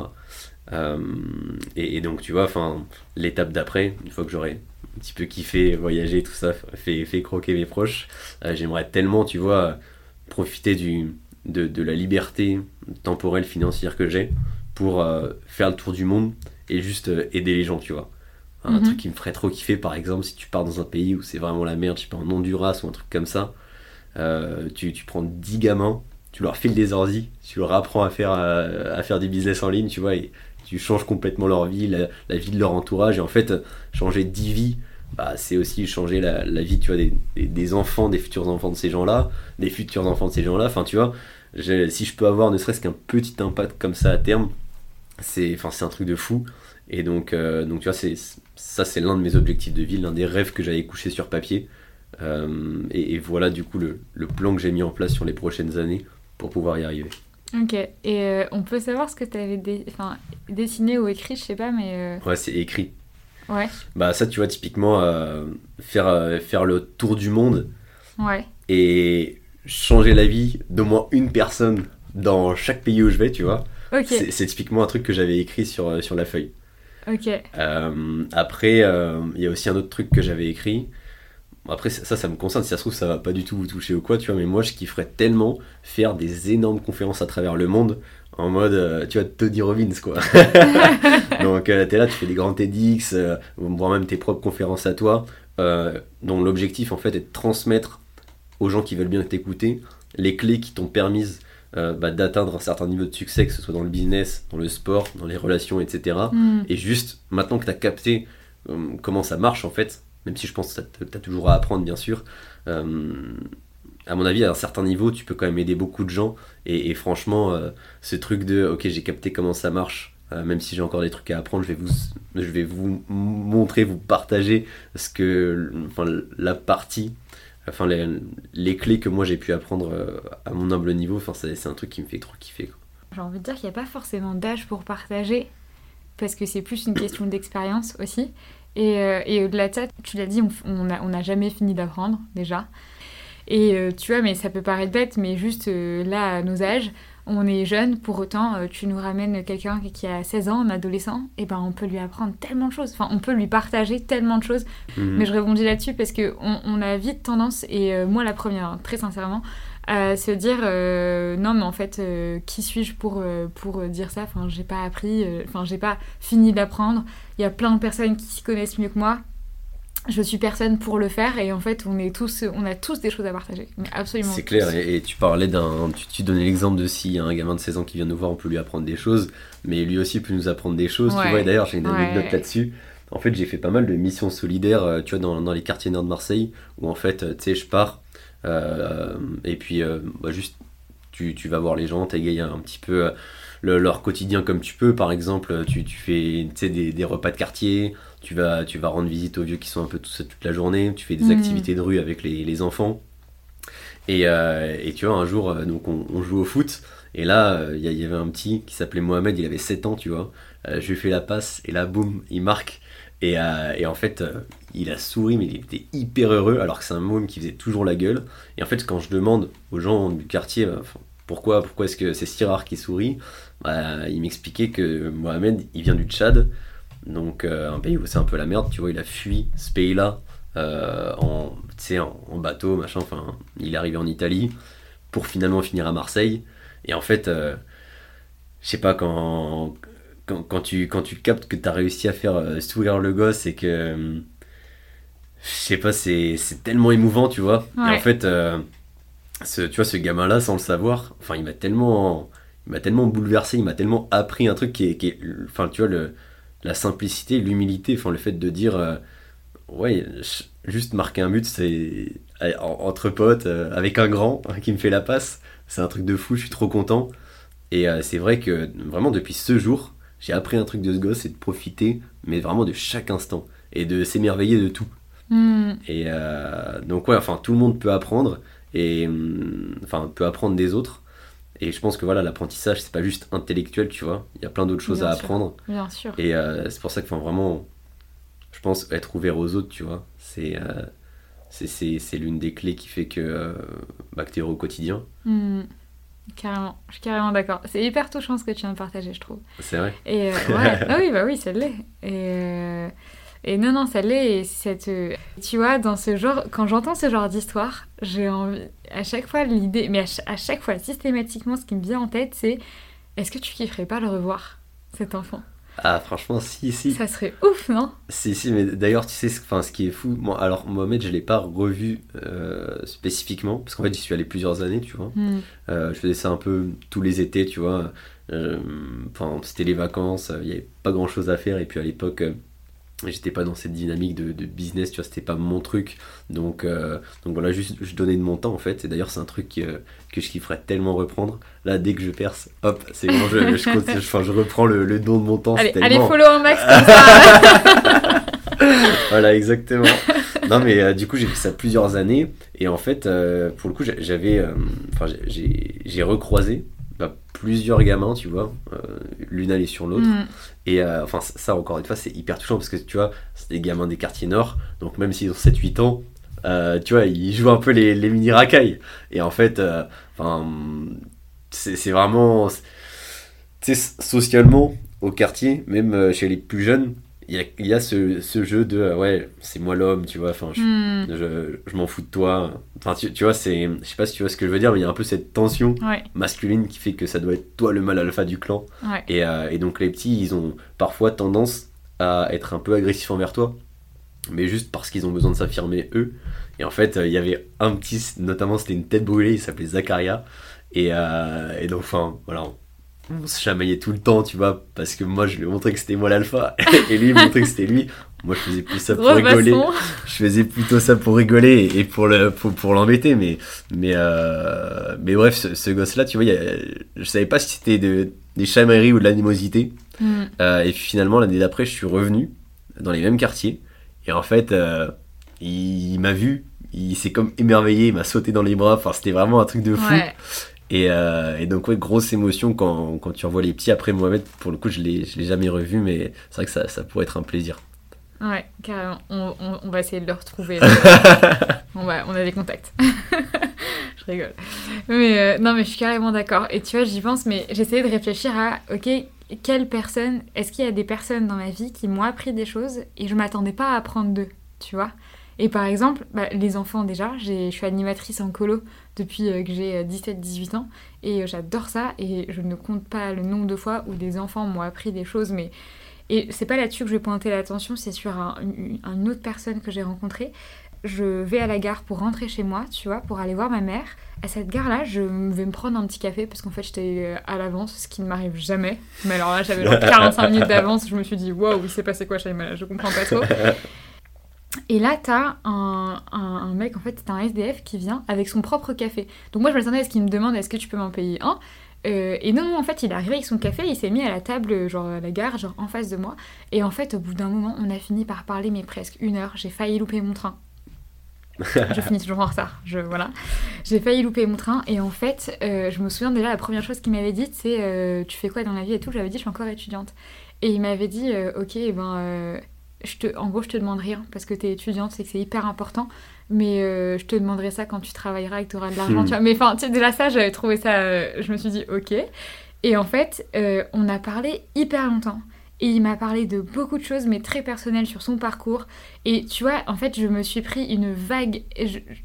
Euh, et, donc, tu vois, enfin, l'étape d'après, une fois que j'aurai un petit peu kiffé, voyager, tout ça, fait, croquer mes proches, euh, j'aimerais tellement, tu vois, profiter de, la liberté temporelle, financière que j'ai pour faire le tour du monde et juste aider les gens, tu vois. Un mhm. truc qui me ferait trop kiffer, par exemple, si tu pars dans un pays où c'est vraiment la merde, je sais pas, en Honduras ou un truc comme ça, euh, tu, tu, prends 10 gamins, tu leur files des ordi, tu leur apprends à faire, à, faire du business en ligne, tu vois, et tu changes complètement leur vie, la, vie de leur entourage, et en fait, changer 10 vies, bah, c'est aussi changer la, la, vie, tu vois, des, des, enfants, des futurs enfants de ces gens-là, des futurs enfants de ces gens-là, enfin, tu vois, si je peux avoir ne serait-ce qu'un petit impact comme ça à terme, c'est enfin, un truc de fou. Et donc, euh, donc tu vois, ça, c'est l'un de mes objectifs de vie, l'un des rêves que j'avais couché sur papier. Euh, et, voilà du coup le, le plan que j'ai mis en place sur les prochaines années pour pouvoir y arriver. Ok, et euh, on peut savoir ce que tu avais dessiné ou écrit, je sais pas, mais... Ouais, c'est écrit. Ouais. Bah ça, tu vois, typiquement, faire, faire le tour du monde. Ouais. Et changer la vie d'au moins une personne dans chaque pays où je vais, tu vois. Ok. C'est typiquement un truc que j'avais écrit sur, sur la feuille. Ok. après, il y a aussi un autre truc que j'avais écrit après, ça, ça me concerne. Si ça se trouve, ça va pas du tout vous toucher ou quoi, tu vois. Mais moi, je kifferais tellement faire des énormes conférences à travers le monde en mode, euh, tu vois, Tony Robbins, quoi. Donc, euh, t'es là, tu fais des grands TEDx, euh, voire même tes propres conférences à toi, dont l'objectif, en fait, est de transmettre aux gens qui veulent bien t'écouter les clés qui t'ont permis bah, d'atteindre un certain niveau de succès, que ce soit dans le business, dans le sport, dans les relations, etc. Mm. Et juste, maintenant que tu as capté comment ça marche, en fait, même si je pense que tu as toujours à apprendre, bien sûr, à mon avis, à un certain niveau, tu peux quand même aider beaucoup de gens. Et, franchement, euh, ce truc de, ok, j'ai capté comment ça marche, euh, même si j'ai encore des trucs à apprendre, je vais vous, je vais vous montrer, vous partager ce que, enfin, la partie, enfin, les, les clés que moi j'ai pu apprendre euh, à mon humble niveau. Enfin, c'est un truc qui me fait trop kiffer. J'ai envie de dire qu'il n'y a pas forcément d'âge pour partager, parce que c'est plus une question d'expérience aussi. Et, et au-delà de ça, tu l'as dit, on n'a on jamais fini d'apprendre déjà. Et euh, tu vois, mais ça peut paraître bête, mais juste euh, là, nos âges, on est jeune, pour autant, euh, tu nous ramènes quelqu'un qui a 16 ans, un adolescent, et ben on peut lui apprendre tellement de choses, enfin on peut lui partager tellement de choses. Mhm. Mais je rebondis là-dessus parce qu'on on a vite tendance, et moi la première, hein, très sincèrement, à se dire non mais en fait qui suis-je pour, pour dire ça? Enfin j'ai pas appris enfin j'ai pas fini d'apprendre il y a plein de personnes qui s'y connaissent mieux que moi je suis personne pour le faire et en fait on est tous on a tous des choses à partager. Absolument c'est clair et, tu parlais d'un tu, donnais l'exemple de si un gamin de 16 ans qui vient nous voir on peut lui apprendre des choses mais lui aussi peut nous apprendre des choses tu vois d'ailleurs j'ai une anecdote là-dessus. En fait j'ai fait pas mal de missions solidaires euh, tu vois dans, dans les quartiers nord de Marseille où en fait euh, tu sais je pars euh, et puis bah, juste tu, tu, vas voir les gens t'égayes un petit peu leur quotidien comme tu peux par exemple tu, tu fais des, des repas de quartier tu vas, tu vas rendre visite aux vieux qui sont un peu tout, toute la journée, tu fais des mm. activités de rue avec les, les enfants. Et, euh, et, tu vois, un jour, euh, donc on, joue au foot, et là, euh, il y, avait un petit qui s'appelait Mohamed, il avait 7 ans, tu vois. je lui fais la passe, et là, boum, il marque. Et, et en fait, il a souri, mais il était hyper heureux, alors que c'est un môme qui faisait toujours la gueule. Et en fait, quand je demande aux gens du quartier, pourquoi, pourquoi est-ce que c'est si rare qu'il sourit, bah, il m'expliquait que Mohamed, il vient du Tchad. Donc euh, un pays où c'est un peu la merde, tu vois, il a fui ce pays-là euh, en, en, bateau, machin, enfin, il est arrivé en Italie pour finalement finir à Marseille. Et en fait, euh, je sais pas, quand, quand, tu, quand tu captes que tu as réussi à faire sourire le gosse et que, je sais pas, c'est tellement émouvant, tu vois. Et en fait, ce, tu vois, ce gamin-là, sans le savoir, enfin, il m'a tellement... Il m'a tellement bouleversé, il m'a tellement appris un truc qui est, qui est enfin tu vois le, la simplicité, l'humilité, enfin le fait de dire euh, ouais, juste marquer un but, c'est entre potes, euh, avec un grand hein, qui me fait la passe, c'est un truc de fou, je suis trop content. Et euh, c'est vrai que vraiment depuis ce jour, j'ai appris un truc de ce gosse, c'est de profiter, mais vraiment de chaque instant et de s'émerveiller de tout. Hmm. Et donc ouais, enfin tout le monde peut apprendre et hum, enfin peut apprendre des autres. Et je pense que voilà, l'apprentissage, c'est pas juste intellectuel, tu vois. Il y a plein d'autres choses à apprendre. Bien sûr. Et euh, c'est pour ça que, enfin, vraiment, je pense être ouvert aux autres, tu vois. C'est euh, c'est l'une des clés qui fait que, euh, bah, que tu es heureux au quotidien. Hmm. Carrément, je suis carrément d'accord. C'est hyper touchant ce que tu viens de partager, je trouve. C'est vrai? Et ouais, ah oui, bah oui, ça l'est. Et et non, non, ça l'est. Et cette, tu vois, dans ce genre, quand j'entends ce genre d'histoire, j'ai envie, à chaque fois, l'idée, mais à, chaque fois, systématiquement, ce qui me vient en tête, c'est est-ce que tu kifferais pas le revoir, cet enfant? Ah, franchement, si, si. Ça serait ouf, non? Si, si, mais d'ailleurs, tu sais, enfin, ce qui est fou, moi, alors Mohamed, je l'ai pas revu euh, spécifiquement, parce qu'en fait, j'y suis allé plusieurs années, tu vois. Hmm. Euh, je faisais ça un peu tous les étés, tu vois. Euh, enfin, c'était les vacances, il n'y avait pas grand chose à faire, et puis à l'époque, j'étais pas dans cette dynamique de, business tu vois c'était pas mon truc. Donc euh, donc voilà juste je donnais de mon temps en fait. Et d'ailleurs c'est un truc que, que je kifferais tellement reprendre. Là dès que je perce hop c'est bon je, je, je, je, reprends le, don de mon temps allez, allez follow un max comme ça. Voilà exactement. Non mais euh, du coup j'ai fait ça plusieurs années. Et en fait euh, pour le coup j'avais enfin j'ai recroisé plusieurs gamins, tu vois, euh, l'une allée sur l'autre. Mm. Et euh, enfin, ça, encore une fois, c'est hyper touchant parce que tu vois, c'est des gamins des quartiers nord, donc même s'ils ont 7-8 ans, euh, tu vois, ils jouent un peu les, les mini racailles. Et en fait, enfin, c'est vraiment. Tu sais, socialement, au quartier, même chez les plus jeunes, il y a, ce, ce, jeu de euh, ouais c'est moi l'homme tu vois enfin je, hmm. je, m'en fous de toi. Enfin tu, tu vois c'est je sais pas si tu vois ce que je veux dire mais il y a un peu cette tension masculine qui fait que ça doit être toi le mal alpha du clan. Et, euh, et, donc les petits ils ont parfois tendance à être un peu agressifs envers toi mais juste parce qu'ils ont besoin de s'affirmer eux. Et en fait euh, il y avait un petit notamment c'était une tête brûlée il s'appelait Et, euh, et donc, enfin, voilà, on se chamaillait tout le temps, tu vois, parce que moi je lui montrais que c'était moi l'alpha et lui il montrait que c'était lui. Moi je faisais plus ça pour rigoler. Je faisais plutôt ça pour rigoler et pour le pour, pour l'embêter, mais mais euh, mais bref, ce, gosse-là, tu vois, y a, je savais pas si c'était de, des chamailleries ou de l'animosité. Mm. Euh, et finalement l'année d'après, je suis revenu dans les mêmes quartiers et en fait, euh, il, m'a vu, il s'est comme émerveillé, il m'a sauté dans les bras. Enfin, c'était vraiment un truc de fou. Euh, et, donc, ouais, grosse émotion quand, quand, tu revois les petits. Après, Mohamed, pour le coup, je ne l'ai jamais revu, mais c'est vrai que ça, ça, pourrait être un plaisir. Ouais, carrément. On, on, va essayer de le retrouver. on, va, on a des contacts. je rigole. Mais euh, non, mais je suis carrément d'accord. Et tu vois, j'y pense, mais j'essayais de réfléchir à, ok, quelle personne, est-ce qu'il y a des personnes dans ma vie qui m'ont appris des choses et je m'attendais pas à apprendre d'eux, tu vois? Et par exemple, bah, les enfants déjà, je suis animatrice en colo depuis euh, que j'ai 17-18 euh, ans et euh, j'adore ça et je ne compte pas le nombre de fois où des enfants m'ont appris des choses mais et c'est pas là-dessus que je vais pointer l'attention, c'est sur une autre personne que j'ai rencontrée. Je vais à la gare pour rentrer chez moi, tu vois, pour aller voir ma mère. À cette gare-là, je vais me prendre un petit café parce qu'en fait j'étais à l'avance, ce qui ne m'arrive jamais. Mais alors là, j'avais genre 45 minutes d'avance, je me suis dit waouh, il s'est passé quoi chez moi Je comprends pas trop. Et là, t'as un, un, mec, en fait, c'est un SDF qui vient avec son propre café. Donc moi, je m'attendais à ce qu'il me demande est-ce que tu peux m'en payer un? Euh, et non, non, en fait, il est arrivé avec son café, il s'est mis à la table, genre à la gare, genre en face de moi. Et en fait, au bout d'un moment, on a fini par parler, mais presque une heure. J'ai failli louper mon train. je finis toujours en retard, je, voilà. J'ai failli louper mon train et en fait, euh, je me souviens déjà, la première chose qu'il m'avait dit, c'est euh, Tu fais quoi dans la vie? et tout J'avais dit Je suis encore étudiante. Et il m'avait dit Ok, eh ben je te, en gros, je te demande rien parce que tu es étudiante, c'est que c'est hyper important. Mais euh, je te demanderai ça quand tu travailleras et que tu auras de l'argent. Hmm. Mais enfin, déjà ça, j'avais trouvé ça. Euh, je me suis dit, ok. Et en fait, euh, on a parlé hyper longtemps. Et il m'a parlé de beaucoup de choses, mais très personnelles sur son parcours. Et tu vois, en fait, je me suis pris une vague.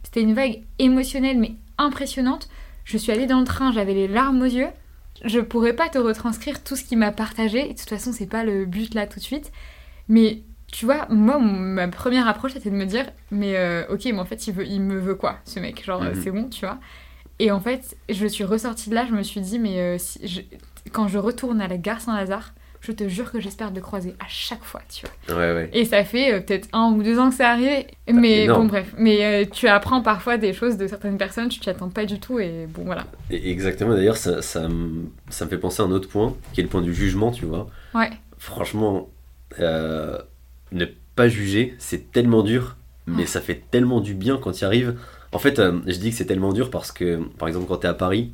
C'était une vague émotionnelle, mais impressionnante. Je suis allée dans le train, j'avais les larmes aux yeux. Je pourrais pas te retranscrire tout ce qu'il m'a partagé. de toute façon, c'est pas le but là tout de suite. Mais tu vois, moi, ma première approche, c'était de me dire, mais euh, ok, mais en fait, il, veut, il me veut quoi, ce mec? Genre, mhm. c'est bon, tu vois? Et en fait, je suis ressortie de là, je me suis dit, mais euh, si quand je retourne à la gare Saint-Lazare, je te jure que j'espère le croiser à chaque fois, tu vois? Ouais, ouais. Et ça fait euh, peut-être un ou deux ans que c'est arrivé. Mais bon, bref. Mais tu apprends parfois des choses de certaines personnes, tu t'y attends pas du tout, et bon, voilà. exactement, d'ailleurs, ça, ça, ça, me fait penser à un autre point, qui est le point du jugement, tu vois? Ouais. Franchement, ne pas juger, c'est tellement dur, mais ça fait tellement du bien quand tu y arrives. En fait, euh, je dis que c'est tellement dur parce que, par exemple, quand tu es à Paris,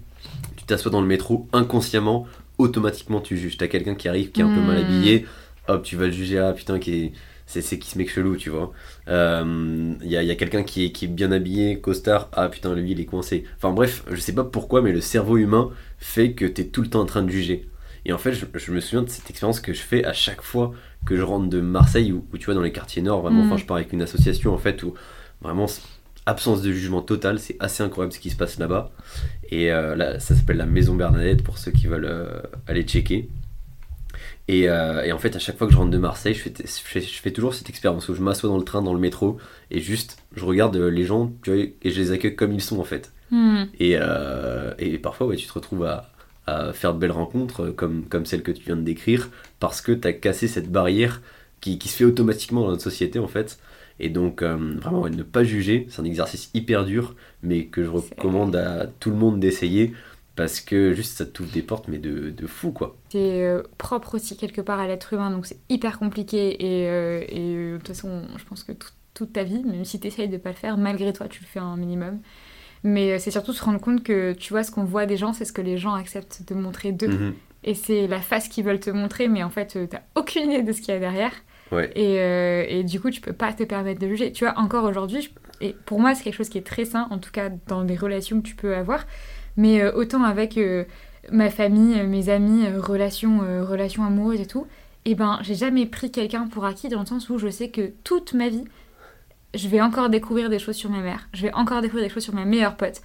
tu t'assois dans le métro, inconsciemment, automatiquement tu juges. T'as quelqu'un qui arrive qui est un peu mal hmm. habillé, hop, tu vas le juger, ah putain, qui c'est qui ce mec chelou, tu vois. Il euh, y a, y a quelqu'un qui est, qui est bien habillé, costard, ah putain, lui il est coincé. Enfin bref, je sais pas pourquoi, mais le cerveau humain fait que tu es tout le temps en train de juger. Et en fait, je, me souviens de cette expérience que je fais à chaque fois que je rentre de Marseille, ou tu vois, dans les quartiers nord, vraiment, enfin, mm. je pars avec une association, en fait, où vraiment, absence de jugement total, c'est assez incroyable ce qui se passe là-bas. Et euh, là, ça s'appelle la Maison Bernadette, pour ceux qui veulent euh, aller checker. Euh, et, en fait, à chaque fois que je rentre de Marseille, je fais, je fais, toujours cette expérience où je m'assois dans le train, dans le métro, et juste, je regarde les gens, tu vois, et je les accueille comme ils sont, en fait. Mm. Et, et, parfois, ouais, tu te retrouves à, faire de belles rencontres comme, comme celle que tu viens de décrire parce que tu as cassé cette barrière qui, qui, se fait automatiquement dans notre société en fait. Et donc, euh, vraiment, ne pas juger, c'est un exercice hyper dur, mais que je recommande à tout le monde d'essayer parce que juste ça t'ouvre des portes, mais de, de fou quoi. C'est euh, propre aussi quelque part à l'être humain, donc c'est hyper compliqué et, euh, et de toute façon, je pense que toute ta vie, même si tu essayes de pas le faire, malgré toi, tu le fais un minimum. Mais euh, c'est surtout se rendre compte que tu vois, ce qu'on voit des gens, c'est ce que les gens acceptent de montrer d'eux. Mhm. Et c'est la face qu'ils veulent te montrer, mais en fait, euh, t'as aucune idée de ce qu'il y a derrière. Et, euh, et, du coup, tu peux pas te permettre de juger. Tu vois, encore aujourd'hui, et pour moi, c'est quelque chose qui est très sain, en tout cas dans des relations que tu peux avoir. Mais autant avec ma famille, mes amis, relations, relations amoureuses et tout, et eh ben, j'ai jamais pris quelqu'un pour acquis dans le sens où je sais que toute ma vie, je vais encore découvrir des choses sur ma mère, je vais encore découvrir des choses sur ma meilleure pote.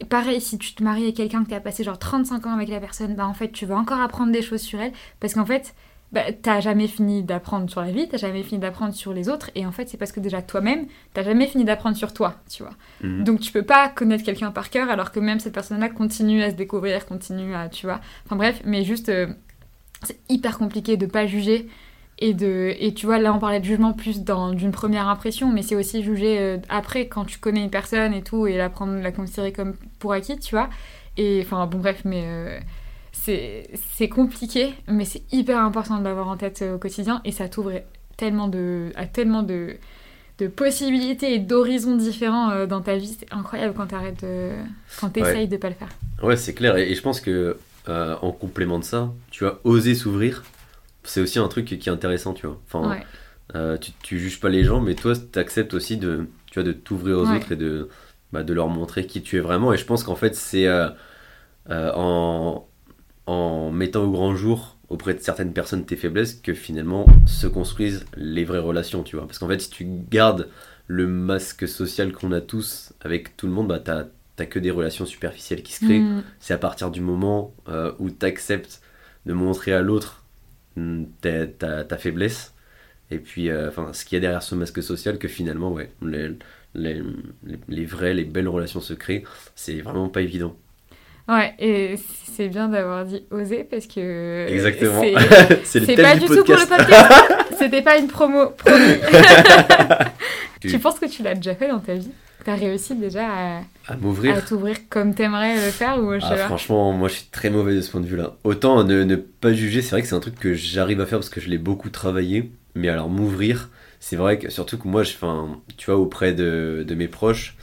Et pareil, si tu te maries avec quelqu'un que tu as passé genre 35 ans avec la personne, bah en fait, tu vas encore apprendre des choses sur elle parce qu'en fait, bah, t'as jamais fini d'apprendre sur la vie, t'as jamais fini d'apprendre sur les autres, et en fait, c'est parce que déjà toi-même, t'as jamais fini d'apprendre sur toi, tu vois. Mhm. Donc, tu peux pas connaître quelqu'un par cœur, alors que même cette personne-là continue à se découvrir, continue à, tu vois. Enfin bref, mais juste, euh, c'est hyper compliqué de pas juger. Et, de, et tu vois, là, on parlait de jugement plus dans d'une première impression, mais c'est aussi juger euh, après, quand tu connais une personne et tout, et la prendre, la considérer comme pour acquis, tu vois. Et enfin, bon, bref, mais. euh, c'est c'est compliqué, mais c'est hyper important de l'avoir en tête euh, au quotidien et ça t'ouvre tellement de, à tellement de, de possibilités et d'horizons différents euh, dans ta vie. C'est incroyable quand t'arrêtes de... quand t'essayes de pas le faire. Ouais, c'est clair. Et, et je pense que euh, en complément de ça, tu vois, oser s'ouvrir, c'est aussi un truc qui est intéressant, tu vois. Enfin, Ouais. euh, tu, tu juges pas les gens, mais toi, tu acceptes aussi de, tu vois, de t'ouvrir aux Ouais. autres et de, bah, de leur montrer qui tu es vraiment. Et je pense qu'en fait, c'est euh, euh, en, en mettant au grand jour auprès de certaines personnes tes faiblesses que finalement se construisent les vraies relations, tu vois. Parce qu'en fait, si tu gardes le masque social qu'on a tous avec tout le monde, bah, t'as t'as que des relations superficielles qui se créent Mm. c'est à partir du moment où tu acceptes de montrer à l'autre ta, ta- faiblesse et puis euh, enfin ce qu'il y a derrière ce masque social que finalement ouais les, les, les- les vraies les belles relations se créent c'est vraiment pas évident Ouais, et c'est bien d'avoir dit oser parce que. exactement c'est- pas du du tout pour le podcast podcast. C'était pas une promo. promis. Tu- tu penses que tu l'as déjà fait dans ta vie? T'as réussi déjà à, à à m'ouvrir t'ouvrir comme t'aimerais le faire ou je sais Ah, pas franchement, moi je suis très mauvais de ce point de vue-là. Autant ne, ne pas juger, c'est vrai que c'est un truc que j'arrive à faire parce que je l'ai beaucoup travaillé. Mais alors m'ouvrir, c'est vrai que surtout que moi, je, enfin, tu vois, auprès de, de mes proches,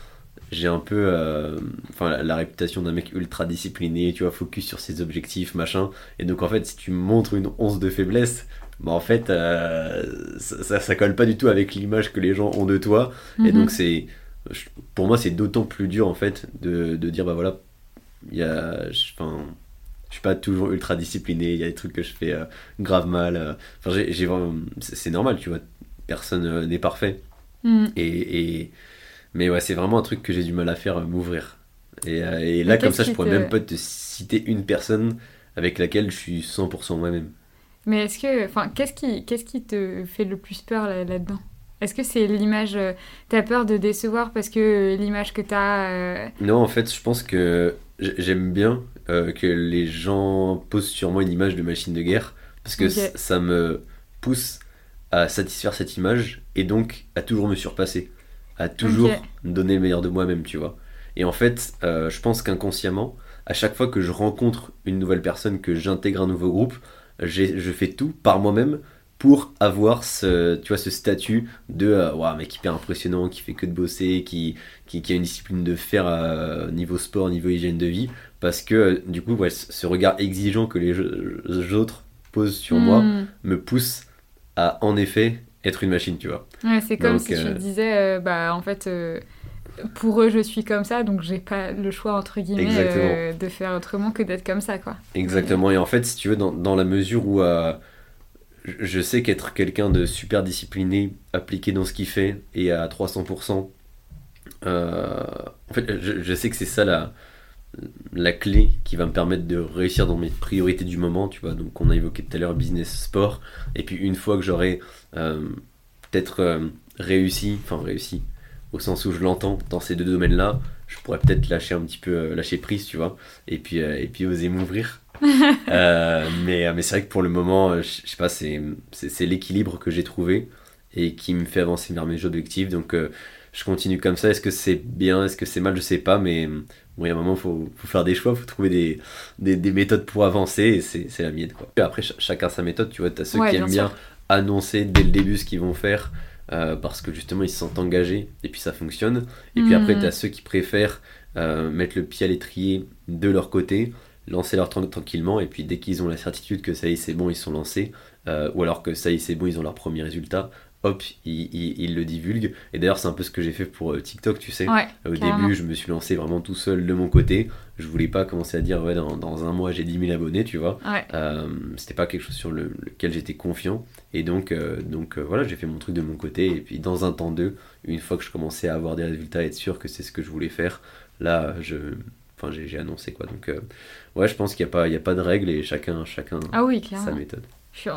j'ai un peu euh, la, la réputation d'un mec ultra discipliné, tu vois, focus sur ses objectifs, machin. Et donc en fait, si tu montres une once de faiblesse, bah en fait, euh, ça, ça, ça colle pas du tout avec l'image que les gens ont de toi. Et Mhm. donc c'est, je- pour moi, c'est d'autant plus dur en fait de, de dire bah voilà, il y a, enfin, je suis pas toujours ultra discipliné. Il y a des trucs que je fais euh, grave mal. euh. Enfin, j'ai, j'ai c'est normal, tu vois. Personne euh, n'est parfait. Mm. Et, et- mais ouais, c'est vraiment un truc que j'ai du mal à faire, m'ouvrir. Et, et là, comme ça, je pourrais te- même pas te citer une personne avec laquelle je suis 100% moi-même. Mais est-ce que, enfin, qu'est-ce qui, qu'est-ce qui te fait le plus peur là- là-dedans? Est-ce que c'est l'image, euh, t'as peur de décevoir parce que l'image que t'as, euh, Non, en fait, je pense que j'aime bien euh, que les gens posent sur moi une image de machine de guerre parce que ça me pousse à satisfaire cette image et donc à toujours me surpasser, à toujours donner le meilleur de moi-même, tu vois. Et en fait, euh, je pense qu'inconsciemment, à chaque fois que je rencontre une nouvelle personne, que j'intègre un nouveau groupe, je fais tout par moi-même pour avoir ce, tu vois, ce statut de euh, Ouah, mec hyper impressionnant, qui fait que de bosser, qui, qui, qui a une discipline de fer euh, niveau sport, niveau hygiène de vie, parce que euh, du coup, ouais, ce regard exigeant que les je- les autres posent sur moi hmm. me pousse à en effet être une machine, tu vois. Ouais, c'est comme Donc, si euh, tu disais, euh, bah en fait, euh, pour eux je suis comme ça, donc j'ai pas le choix entre guillemets euh, de faire autrement que d'être comme ça, quoi. Exactement. Et en fait, si tu veux, dans, dans la mesure où euh, je- sais qu'être quelqu'un de super discipliné, appliqué dans ce qu'il fait et à 300%, euh, en fait, je, sais que c'est ça la, la clé qui va me permettre de réussir dans mes priorités du moment, tu vois. Donc, on a évoqué tout à l'heure business, sport. Et puis, une fois que j'aurai euh, peut-être euh, réussi, enfin réussi, au sens où je l'entends dans ces deux domaines-là, je pourrais peut-être lâcher un petit peu, lâcher prise, tu vois, et puis, et puis oser m'ouvrir. Euh, mais mais c'est vrai que pour le moment, euh, je je sais pas, c'est c'est- l'équilibre que j'ai trouvé et qui me fait avancer vers mes objectifs. Donc, euh, je continue comme ça. Est-ce que c'est bien, est-ce que c'est mal, je sais pas, mais bon, il y a un moment, faut, faut faire des choix, faut trouver des, des, des méthodes pour avancer et c'est c'est la mienne, quoi. Après, ch- chacun sa méthode, tu vois, t'as ceux Ouais, qui aiment bien annoncer dès le début ce qu'ils vont faire euh, parce que justement ils se sentent engagés et puis ça fonctionne. Et puis après, Mhm. tu as ceux qui préfèrent euh, mettre le pied à l'étrier de leur côté, lancer leur temps tranquillement et puis dès qu'ils ont la certitude que ça y est, c'est bon, ils sont lancés euh, ou alors que ça y est, c'est bon, ils ont leur premier résultat. Hop, ils, ils- ils le divulguent. Et d'ailleurs, c'est un peu ce que j'ai fait pour euh, TikTok, tu sais. Ouais, Au carrément. début, je me suis lancé vraiment tout seul de mon côté. Je voulais pas commencer à dire, ouais, dans, dans un mois, j'ai 10 000 abonnés, tu vois. ouais. Euh, c'était pas quelque chose sur le- lequel j'étais confiant et donc euh, donc euh, voilà j'ai fait mon truc de mon côté et puis dans un temps d'eux une fois que je commençais à avoir des résultats et être sûr que c'est ce que je voulais faire là je enfin j'ai annoncé quoi donc euh, ouais je pense qu'il n'y a pas il y a pas de règles et chacun chacun Ah oui, sa méthode je suis,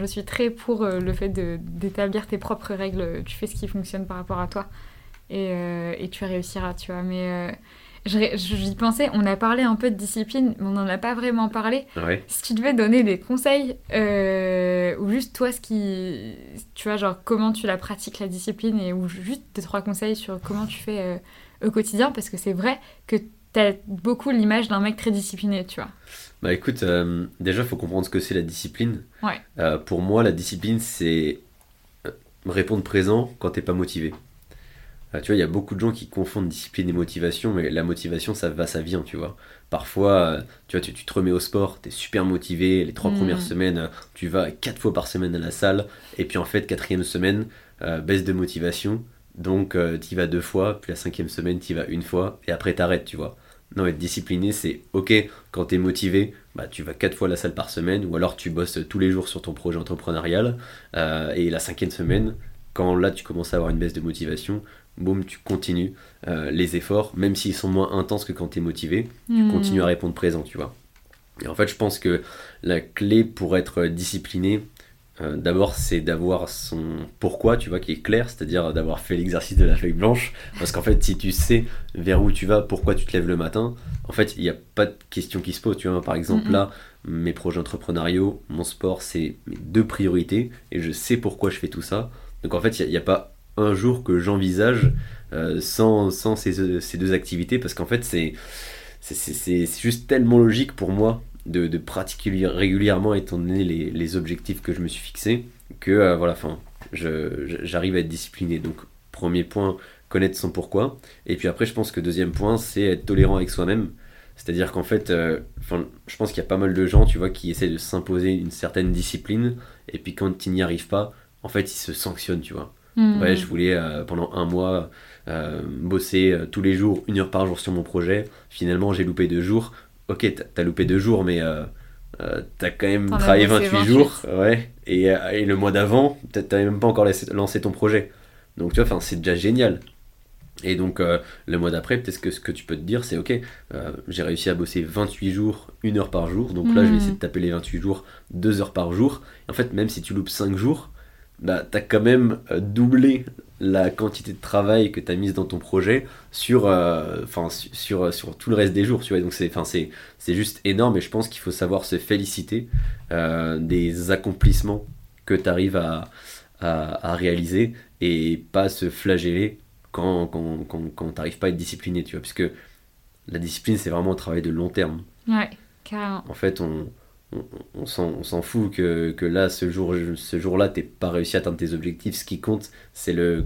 je suis très pour le fait d'établir tes propres règles. Tu fais ce qui fonctionne par rapport à toi et, et tu réussiras, tu vois. Mais J'y pensais, on a parlé un peu de discipline, mais on n'en a pas vraiment parlé. Si tu devais donner des conseils, euh, ou juste toi, ce qui. Tu vois, genre comment tu la pratiques la discipline, et ou juste des trois conseils sur comment tu fais euh, au quotidien, parce que c'est vrai que tu as beaucoup l'image d'un mec très discipliné, tu vois. Bah écoute, euh, déjà, il faut comprendre ce que c'est la discipline. Ouais. pour moi, la discipline, c'est répondre présent quand t'es pas motivé. Euh, tu vois, il y a beaucoup de gens qui confondent discipline et motivation, mais la motivation, ça va, ça vient, tu vois. Parfois, euh, tu vois, tu, te remets au sport, tu es super motivé, les trois mm. premières semaines, euh, tu vas quatre fois par semaine à la salle, et puis en fait, quatrième semaine, baisse de motivation, donc tu y vas deux fois, puis la cinquième semaine, tu y vas une fois, et après t'arrêtes, tu vois. Non, être discipliné, c'est ok, quand tu es motivé, bah, tu vas quatre fois à la salle par semaine, ou alors tu bosses tous les jours sur ton projet entrepreneurial, et la cinquième semaine, quand là tu commences à avoir une baisse de motivation, boum, tu continues euh, les efforts, même s'ils sont moins intenses que quand tu es motivé, tu hmm. continues à répondre présent, tu vois. Et en fait, je pense que la clé pour être discipliné, euh, d'abord, c'est d'avoir son pourquoi, tu vois, qui est clair, c'est-à-dire d'avoir fait l'exercice de la feuille blanche. Parce qu'en fait, si tu sais vers où tu vas, pourquoi tu te lèves le matin, en fait, il n'y a pas de question qui se pose. Tu vois, par exemple, là, mes projets entrepreneuriaux, mon sport, c'est mes deux priorités et je sais pourquoi je fais tout ça. Donc en fait, il n'y a, pas un jour que j'envisage euh, sans, sans ces, ces, deux activités parce qu'en fait c'est c'est juste tellement logique pour moi de, de pratiquer régulièrement étant donné les, les, objectifs que je me suis fixé que euh, voilà enfin j'arrive à être discipliné donc premier point connaître son pourquoi et puis après je pense que deuxième point c'est être tolérant avec soi-même c'est-à-dire qu'en fait, euh, je pense qu'il y a pas mal de gens, tu vois, qui essaient de s'imposer une certaine discipline, et puis quand ils n'y arrivent pas, en fait, ils se sanctionnent, tu vois. Hmm. Ouais, je voulais euh, pendant un mois euh, bosser tous les jours, une heure par jour sur mon projet. Finalement, j'ai loupé deux jours. Ok, t'as loupé deux jours, mais t'as quand même travaillé 28, jours. Ouais, et, et le mois d'avant, t'avais même pas encore lancé ton projet. Donc, tu vois, c'est déjà génial. Et donc, le mois d'après, peut-être que ce que tu peux te dire, c'est ok, j'ai réussi à bosser 28 jours, une heure par jour. Donc là, je vais hmm. essayer de taper les 28 jours, deux heures par jour. en fait, même si tu loupes 5 jours, bah, tu as quand même euh, doublé la quantité de travail que tu as mise dans ton projet sur, euh, sur, sur tout le reste des jours. Tu vois. Donc c'est, c'est, c'est juste énorme et je pense qu'il faut savoir se féliciter euh, des accomplissements que tu arrives à, à, réaliser et pas se flageller quand, quand, quand, quand tu n'arrives pas à être discipliné. Tu vois, puisque la discipline, c'est vraiment un travail de long terme. Ouais, carrément. En fait, on, on, s'en fout que, que, là, ce jour-là, ce jour t'es pas réussi à atteindre tes objectifs. Ce qui compte, c'est le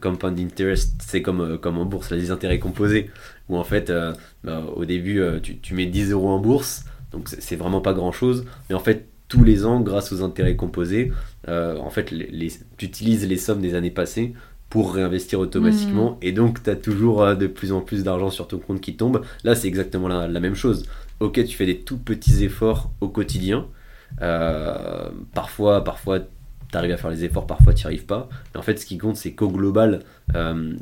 compound interest. C'est comme, euh, comme en bourse, les intérêts composés. Où en fait, euh, bah, au début, euh, tu, tu, mets 10 euros en bourse. Donc c'est vraiment pas grand-chose. Mais en fait, tous les ans, grâce aux intérêts composés, en fait, les, tu utilises les sommes des années passées pour réinvestir automatiquement. Mmh. Et donc, tu as toujours de plus en plus d'argent sur ton compte qui tombe. Là, c'est exactement la, la, même chose ok, tu fais des tout petits efforts au quotidien. Euh, parfois, parfois, tu arrives à faire les efforts, parfois, tu n'y arrives pas. Mais en fait, ce qui compte, c'est qu'au global, euh,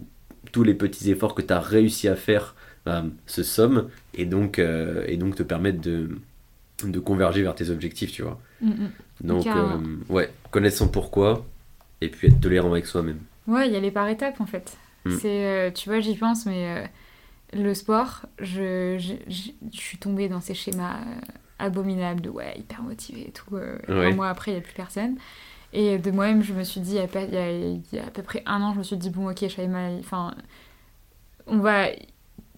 tous les petits efforts que tu as réussi à faire euh, se somment et donc, et donc te permettent de, de converger vers tes objectifs, tu vois. Mm, mm. Donc, ouais, connaître son pourquoi et puis être tolérant avec soi-même. Ouais, il y a les par étapes en fait. Mm. C'est, tu vois, j'y pense, mais le sport, je, je, suis tombée dans ces schémas euh, abominables de ouais, hyper motivé et tout. Euh, un mois après, il n'y a plus personne. Et de moi-même, je me suis dit, il y, a, il y, a, à peu près un an, je me suis dit, bon, ok, mal enfin, on va.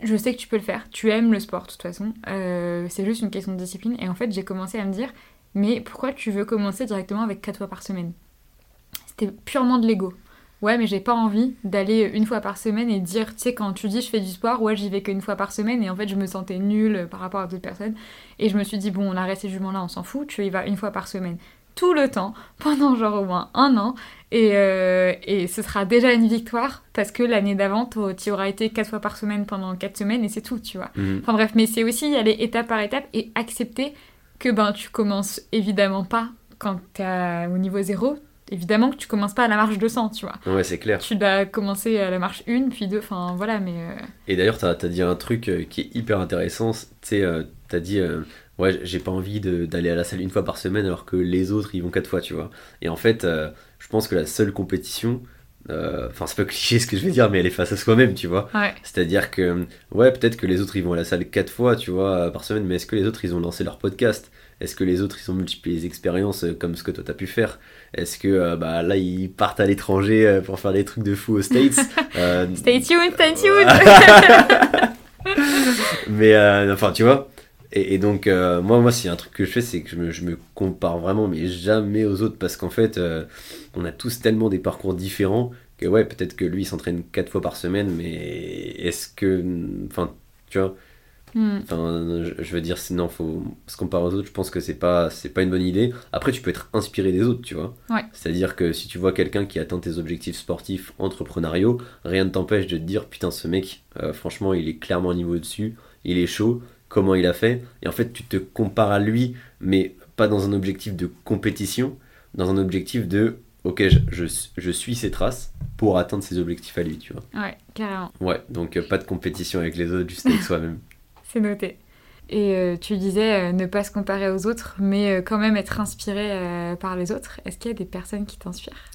Je sais que tu peux le faire. Tu aimes le sport, de toute façon. Euh, c'est juste une question de discipline. Et en fait, j'ai commencé à me dire, mais pourquoi tu veux commencer directement avec 4 fois par semaine? C'était purement de l'ego ouais, mais j'ai pas envie d'aller une fois par semaine et dire, tu sais, quand tu dis je fais du sport, ouais, j'y vais qu'une fois par semaine et en fait, je me sentais nulle par rapport à d'autres personnes. Et je me suis dit, bon, on arrête ces jugements-là, on s'en fout, tu y vas une fois par semaine tout le temps, pendant genre au moins un an, et, euh, et ce sera déjà une victoire parce que l'année d'avant, tu auras été quatre fois par semaine pendant quatre semaines et c'est tout, tu vois. Mhm. Enfin bref, mais c'est aussi y aller étape par étape et accepter que ben tu commences évidemment pas quand t'es au niveau zéro, évidemment que tu commences pas à la marche 200, tu vois. Ouais, c'est clair. Tu dois commencer à la marche 1, puis 2, enfin voilà, mais... Euh, Et d'ailleurs, tu as, dit un truc euh, qui est hyper intéressant, tu sais, euh, tu as dit, ouais, j'ai pas envie d'aller à la salle une fois par semaine alors que les autres, ils vont quatre fois, tu vois. Et en fait, je pense que la seule compétition, enfin, c'est pas cliché ce que je vais dire, mais elle est face à soi-même, tu vois. C'est-à-dire que, ouais, peut-être que les autres, ils vont à la salle quatre fois, tu vois, par semaine, mais est-ce que les autres, ils ont lancé leur podcast? Est-ce que les autres, ils ont multiplié les expériences comme ce que toi, t'as pu faire? Est-ce que, bah, là, ils partent à l'étranger pour faire des trucs de fou aux States Stay tuned, stay tuned Mais, enfin, tu vois et, donc, euh, moi, moi, c'est un truc que je fais, c'est que je me, je me, compare vraiment, mais jamais aux autres, parce qu'en fait, euh, on a tous tellement des parcours différents que, ouais, peut-être que lui, il s'entraîne quatre fois par semaine, mais est-ce que. Enfin, tu vois. Hmm. Enfin, je, veux dire, sinon, faut se comparer aux autres. Je pense que c'est pas, c'est pas une bonne idée. Après, tu peux être inspiré des autres, tu vois. C'est-à-dire que si tu vois quelqu'un qui atteint tes objectifs sportifs, entrepreneuriaux, rien ne t'empêche de te dire, putain, ce mec, euh, franchement, il est clairement au niveau dessus, il est chaud comment il a fait? Et en fait, tu te compares à lui, mais pas dans un objectif de compétition, dans un objectif de ok, je, je, suis ses traces pour atteindre ses objectifs à lui, tu vois. Ouais, carrément. Ouais, donc euh, pas de compétition avec les autres, juste avec soi-même. C'est noté. Et euh, tu disais euh, ne pas se comparer aux autres, mais quand même être inspiré par les autres. Est-ce qu'il y a des personnes qui t'inspirent?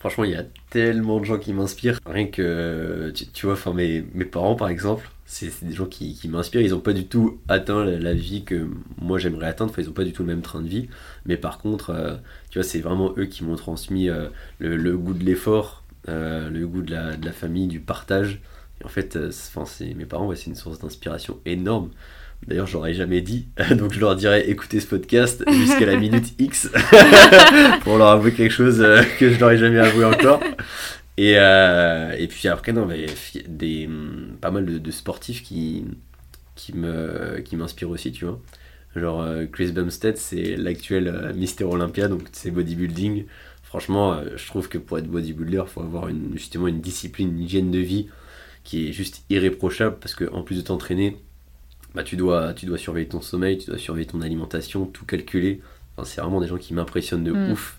Franchement, il y a tellement de gens qui m'inspirent. Rien que, tu, vois, enfin, mes, parents, par exemple, c'est des gens qui, m'inspirent. Ils n'ont pas du tout atteint la, vie que moi j'aimerais atteindre. Enfin, ils n'ont pas du tout le même train de vie. Mais par contre, euh, tu vois, c'est vraiment eux qui m'ont transmis euh, le, goût de l'effort, euh, le goût de la, famille, du partage. Et en fait, c'est mes parents, c'est une source d'inspiration énorme. D'ailleurs, je l'aurais jamais dit, donc je leur dirais écoutez ce podcast jusqu'à la minute X pour leur avouer quelque chose que je n'aurais jamais avoué encore. Et, euh, et puis après, non, mais des, pas mal de, sportifs qui, qui m'inspirent qui aussi, tu vois. Genre euh, Chris Bumstead, c'est l'actuel euh, Mister Olympia, donc c'est bodybuilding. Franchement, je trouve que pour être bodybuilder, il faut avoir une, justement une discipline, une hygiène de vie qui est juste irréprochable parce qu'en plus de t'entraîner, bah, tu, dois, tu dois surveiller ton sommeil, tu dois surveiller ton alimentation, tout calculer. Enfin, c'est vraiment des gens qui m'impressionnent de mm. ouf.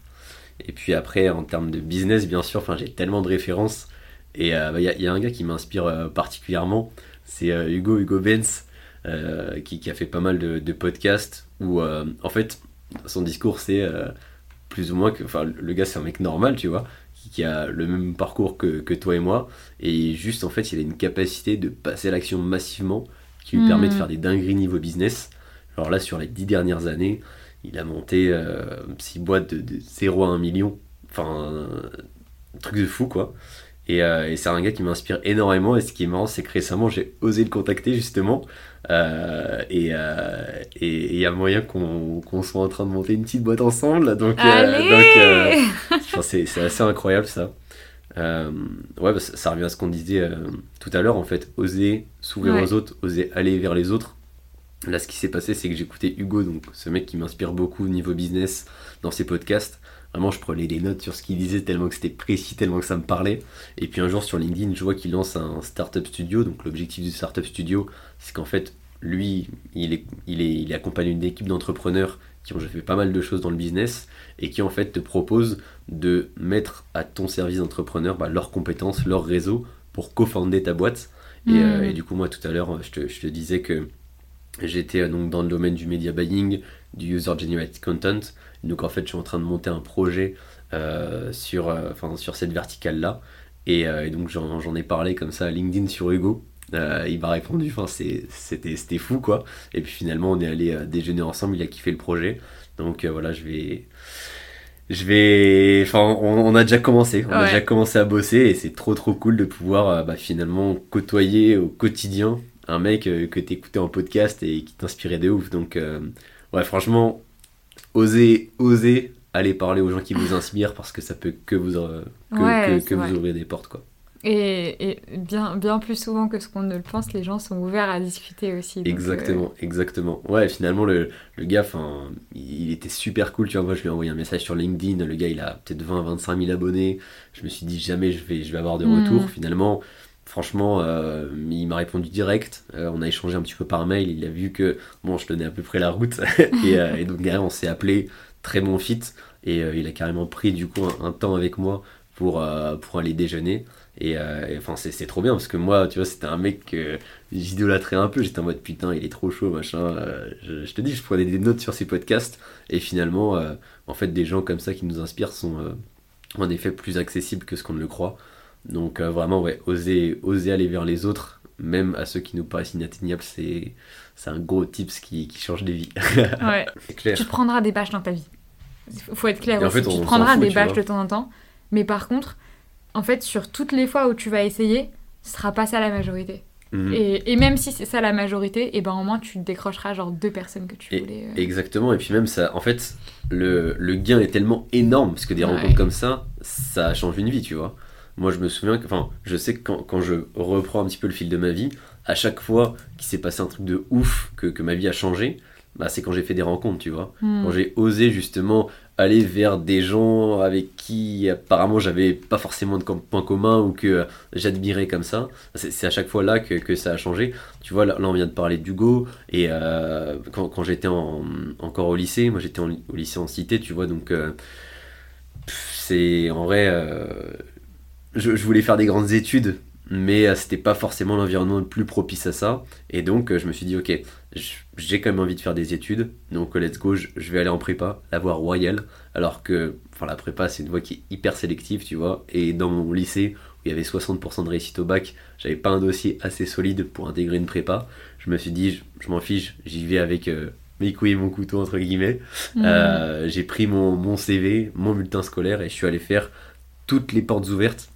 Et puis après, en termes de business, bien sûr, j'ai tellement de références. Et il euh, bah, y, a un gars qui m'inspire euh, particulièrement, c'est euh, Hugo Hugo Benz, qui, a fait pas mal de, podcasts où, en fait, son discours, c'est plus ou moins que. Enfin, le gars, c'est un mec normal, tu vois, qui, a le même parcours que, toi et moi. Et juste, en fait, il a une capacité de passer à l'action massivement qui lui permet de hmm. faire des dingueries niveau business. Alors là, sur les dix dernières années, il a monté 6 euh, boîtes de, 0 à 1 million. Enfin, un truc de fou, quoi. Euh, et, c'est un gars qui m'inspire énormément. Et ce qui est marrant, c'est que récemment, j'ai osé le contacter, justement. Euh, et il y a moyen qu'on soit en train de monter une petite boîte ensemble. Donc, c'est assez incroyable, ça. ouais, bah, ça, revient à ce qu'on disait tout à l'heure, en fait. Oser s'ouvrir aux autres, oser aller vers les autres. Là, ce qui s'est passé, c'est que j'écoutais Hugo, donc ce mec qui m'inspire beaucoup au niveau business dans ses podcasts. Vraiment, je prenais des notes sur ce qu'il disait tellement que c'était précis, tellement que ça me parlait. Et puis un jour sur LinkedIn, je vois qu'il lance un startup studio. Donc l'objectif du startup studio, c'est qu'en fait, lui, il est, il est, il accompagné d'une équipe d'entrepreneurs qui ont fait pas mal de choses dans le business et qui en fait te proposent de mettre à ton service d'entrepreneur bah, leurs compétences, leur réseau pour co-founder ta boîte. Et, mmh. euh, et, du coup, moi tout à l'heure, je te, je te disais que J'étais euh, donc dans le domaine du media buying, du user generated content. Donc en fait, je suis en train de monter un projet euh, sur, euh, sur cette verticale-là. Et, donc j'en ai parlé comme ça à LinkedIn sur Hugo. il m'a répondu, enfin, c'était fou quoi. Et puis finalement, on est allé déjeuner ensemble, il a kiffé le projet. Donc voilà, je vais. Je vais. Enfin, on, a déjà commencé. On a déjà commencé à bosser et c'est trop trop cool de pouvoir bah, finalement côtoyer au quotidien un mec euh, que t'écoutais en podcast et qui t'inspirait de ouf. Donc, euh, ouais, franchement, osez, osez aller parler aux gens qui vous inspirent parce que ça peut que vous, euh, que, vous ouvrir des portes, quoi. Et, bien, bien plus souvent que ce qu'on ne le pense, les gens sont ouverts à discuter aussi. exactement, exactement. Ouais, finalement, le, le gars, il était super cool. Tu vois, moi, je lui ai envoyé un message sur LinkedIn. Le gars, il a peut-être 20, 25 000 abonnés. Je me suis dit, jamais je vais, je vais avoir de hmm. retour. Finalement, Franchement, euh, il m'a répondu direct. Euh, on a échangé un petit peu par mail. Il a vu que bon, je tenais à peu près la route. Euh, et, donc derrière, on s'est appelé. Très bon fit. Et il a carrément pris du coup un, temps avec moi pour, aller déjeuner. Et, enfin, c'est trop bien parce que moi, tu vois, c'était un mec que j'idolâtrais un peu. J'étais en mode putain, il est trop chaud, machin. Je, je, te dis, je prenais des notes sur ces podcasts. Et finalement, en fait, des gens comme ça qui nous inspirent sont en effet plus accessibles que ce qu'on ne le croit. Donc, vraiment, ouais, oser, oser aller vers les autres, même à ceux qui nous paraissent inatteignables, c'est un gros tips qui, qui change des vies. Ouais. clair. Tu prendras des bâches dans ta vie. Faut être clair tu prendras des bâches de temps en temps. Mais par contre, en fait, sur toutes les fois où tu vas essayer, ce sera pas ça la majorité. Mhm. Et, et, même si c'est ça la majorité, et eh ben au moins tu décrocheras genre deux personnes que tu voulais. Euh. Exactement, et puis même ça, en fait, le, le gain est tellement énorme parce que des rencontres comme ça, ça change une vie, tu vois. Moi je me souviens, que, enfin, je sais que quand, quand, je reprends un petit peu le fil de ma vie, à chaque fois qu'il s'est passé un truc de ouf, que, que ma vie a changé, bah, c'est quand j'ai fait des rencontres, tu vois. Hmm. Quand j'ai osé justement aller vers des gens avec qui apparemment j'avais pas forcément de point commun ou que j'admirais comme ça. C'est à chaque fois là que, que, ça a changé. Tu vois, là, on vient de parler d'Hugo et euh, quand, quand j'étais encore au lycée, moi j'étais au lycée en cité, tu vois, donc euh, c'est en vrai, euh, je, je, voulais faire des grandes études mais euh, c'était pas forcément l'environnement le plus propice à ça. Et donc euh, je me suis dit, ok, j'ai quand même envie de faire des études, donc euh, let's go, je, vais aller en prépa, la voie royale, alors que enfin, la prépa c'est une voie qui est hyper sélective, tu vois, et dans mon lycée où il y avait 60% de réussite au bac, j'avais pas un dossier assez solide pour intégrer une prépa, je me suis dit, je, m'en fiche, j'y vais avec mes couilles et mon couteau, entre guillemets. Mmh. j'ai pris mon, mon CV, mon bulletin scolaire, et je suis allé faire toutes les portes ouvertes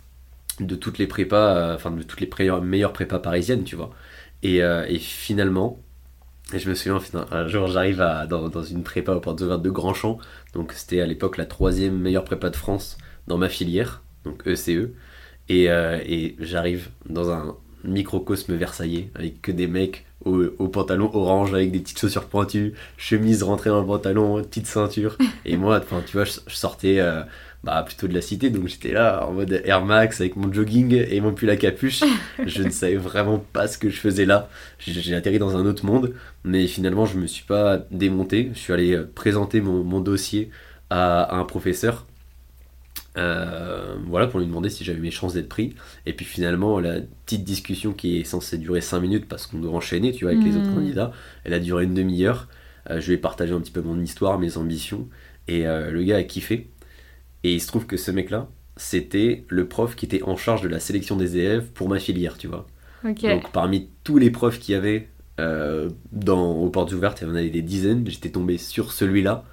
de toutes les prépas, euh, enfin de toutes les meilleures prépas parisiennes, tu vois. Et, euh, et finalement, et je me souviens, un jour j'arrive dans, dans, une prépa au Porte de Grandchamp, donc c'était à l'époque la troisième meilleure prépa de France dans ma filière, donc ECE, e. et, euh, et j'arrive dans un microcosme versaillais avec que des mecs au, au, pantalon orange avec des petites chaussures pointues, chemise rentrée dans le pantalon, petite ceinture, et moi, tu vois, je, sortais bah, plutôt de la cité, donc j'étais là en mode Air Max avec mon jogging et mon pull à capuche. je ne savais vraiment pas ce que je faisais là. J'ai atterri dans un autre monde, mais finalement je me suis pas démonté. Je suis allé euh, présenter mon, mon dossier à, un professeur. Euh, voilà pour lui demander si j'avais mes chances d'être pris et puis finalement la petite discussion qui est censée durer 5 minutes parce qu'on doit enchaîner tu vois avec les autres mmh. candidats elle a duré une demi-heure euh, je lui ai partagé un petit peu mon histoire mes ambitions et le gars a kiffé et il se trouve que ce mec-là, c'était le prof qui était en charge de la sélection des élèves pour ma filière, tu vois. Donc parmi tous les profs qu'il y avait euh, dans, aux portes ouvertes, il y en avait des dizaines, j'étais tombé sur celui-là.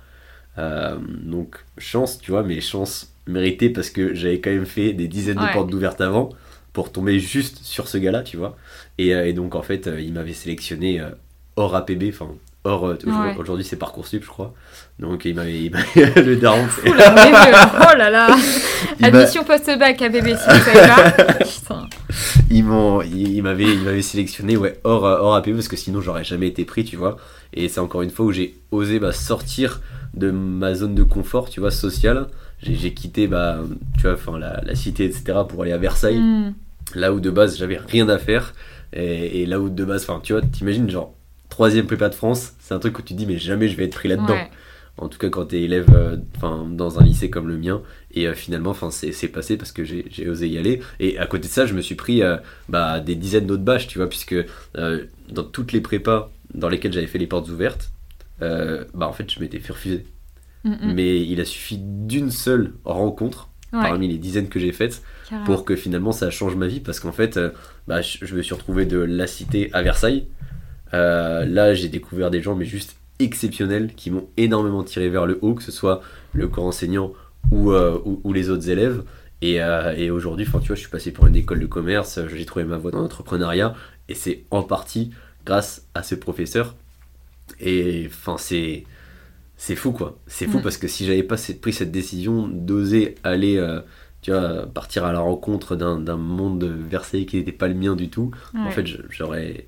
Euh, donc chance, tu vois, mais chance méritée parce que j'avais quand même fait des dizaines de portes ouvertes avant pour tomber juste sur ce gars-là, tu vois. Et, euh, et donc en fait, il m'avait sélectionné hors APB, enfin Or, euh, aujourd'hui, c'est Parcoursup, je crois. Donc, il m'avait. le daron. oh là là Admission post-bac à BBC, vous savez pas Il m'avait sélectionné ouais, hors, hors APB parce que sinon, j'aurais jamais été pris, tu vois. Et c'est encore une fois où j'ai osé bah, sortir de ma zone de confort, tu vois, sociale. J'ai quitté, bah, tu vois, la, la cité, etc., pour aller à Versailles. Hmm. Là où de base, j'avais rien à faire. Et, et là où de base, enfin, tu vois, t'imagines, genre troisième prépa de France, c'est un truc où tu te dis mais jamais je vais être pris là-dedans. En tout cas quand tu es élève euh, dans un lycée comme le mien. Et euh, finalement c'est passé parce que j'ai osé y aller. Et à côté de ça je me suis pris euh, bah, des dizaines d'autres bâches, tu vois, puisque dans toutes les prépas dans lesquelles j'avais fait les portes ouvertes, bah en fait je m'étais fait refuser. Mais il a suffi d'une seule rencontre parmi les dizaines que j'ai faites pour que finalement ça change ma vie parce qu'en fait bah, je, me suis retrouvé de la cité à Versailles euh, là, j'ai découvert des gens, mais juste exceptionnels, qui m'ont énormément tiré vers le haut, que ce soit le corps enseignant ou, euh, ou, les autres élèves. Et, euh, et aujourd'hui, tu vois, je suis passé pour une école de commerce, j'ai trouvé ma voie dans l'entrepreneuriat, et c'est en partie grâce à ce professeur. Et enfin, c'est c'est fou quoi. C'est fou parce que si j'avais pas pris cette décision d'oser aller, tu vois, partir à la rencontre d'un monde Versailles qui n'était pas le mien du tout, en fait, j'aurais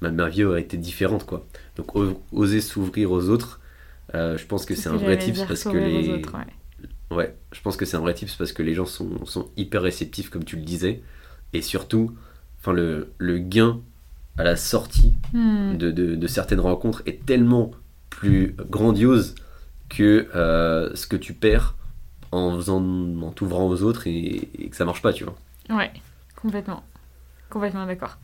ma, vie aurait été différente quoi. Donc oser s'ouvrir aux autres, euh, je pense que c'est un vrai tips parce que les ouais. je pense que c'est un vrai tips parce que les gens sont, sont, hyper réceptifs comme tu le disais et surtout enfin le, le gain à la sortie hmm. de, de, de, certaines rencontres est tellement plus grandiose que euh, ce que tu perds en faisant en t'ouvrant aux autres et, et que ça marche pas, tu vois. Ouais, complètement. Complètement d'accord.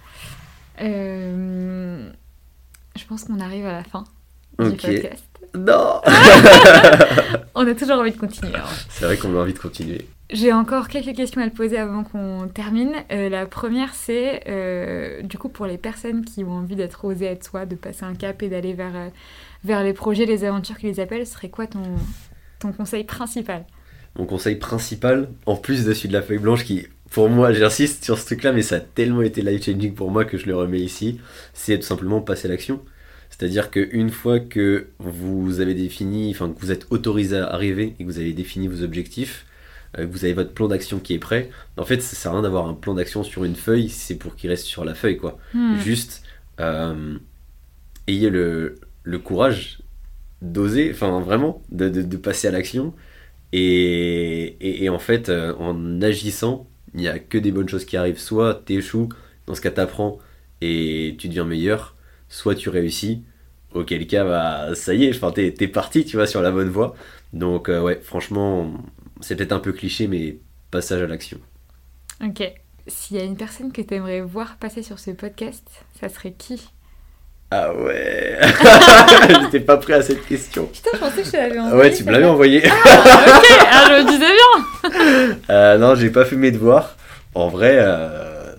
Euh, je pense qu'on arrive à la fin du podcast. Non On a toujours envie de continuer. hein. C'est vrai qu'on a envie de continuer. J'ai encore quelques questions à te poser avant qu'on termine. Euh, la première, c'est euh, du coup pour les personnes qui ont envie d'être osées être soi, de passer un cap et d'aller vers, vers les projets, les aventures qui les appellent, serait quoi ton, ton conseil principal? Mon conseil principal, en plus dessus de la feuille blanche qui, pour moi, j'insiste sur ce truc-là, mais ça a tellement été life-changing pour moi que je le remets ici, c'est tout simplement passer à l'action. C'est-à-dire qu'une fois que vous avez défini, enfin que vous êtes autorisé à arriver et que vous avez défini vos objectifs, euh, que vous avez votre plan d'action qui est prêt, en fait, ça sert à rien d'avoir un plan d'action sur une feuille, c'est pour qu'il reste sur la feuille, quoi. Hmm. Juste, euh, ayez le, le courage d'oser, enfin vraiment, de, de- de passer à l'action. Et, et- et en fait, euh, en agissant, il n'y a que des bonnes choses qui arrivent. Soit t'échoues, dans ce cas t'apprends et tu deviens meilleur, soit tu réussis, auquel cas, bah, ça y est, enfin, t'es, t'es parti, tu vois, sur la bonne voie. Donc, euh, ouais, franchement, c'est peut-être un peu cliché, mais passage à l'action. Ok. S'il y a une personne que tu aimerais voir passer sur ce podcast, ça serait qui? Ah ouais J'étais pas prêt à cette question. Putain, je pensais que je te l'avais Ah envoyé. ouais, tu me l'avais envoyé. Ah, ok, ah, je me disais bien. Euh, non, j'ai pas fait mes devoirs. En vrai, euh,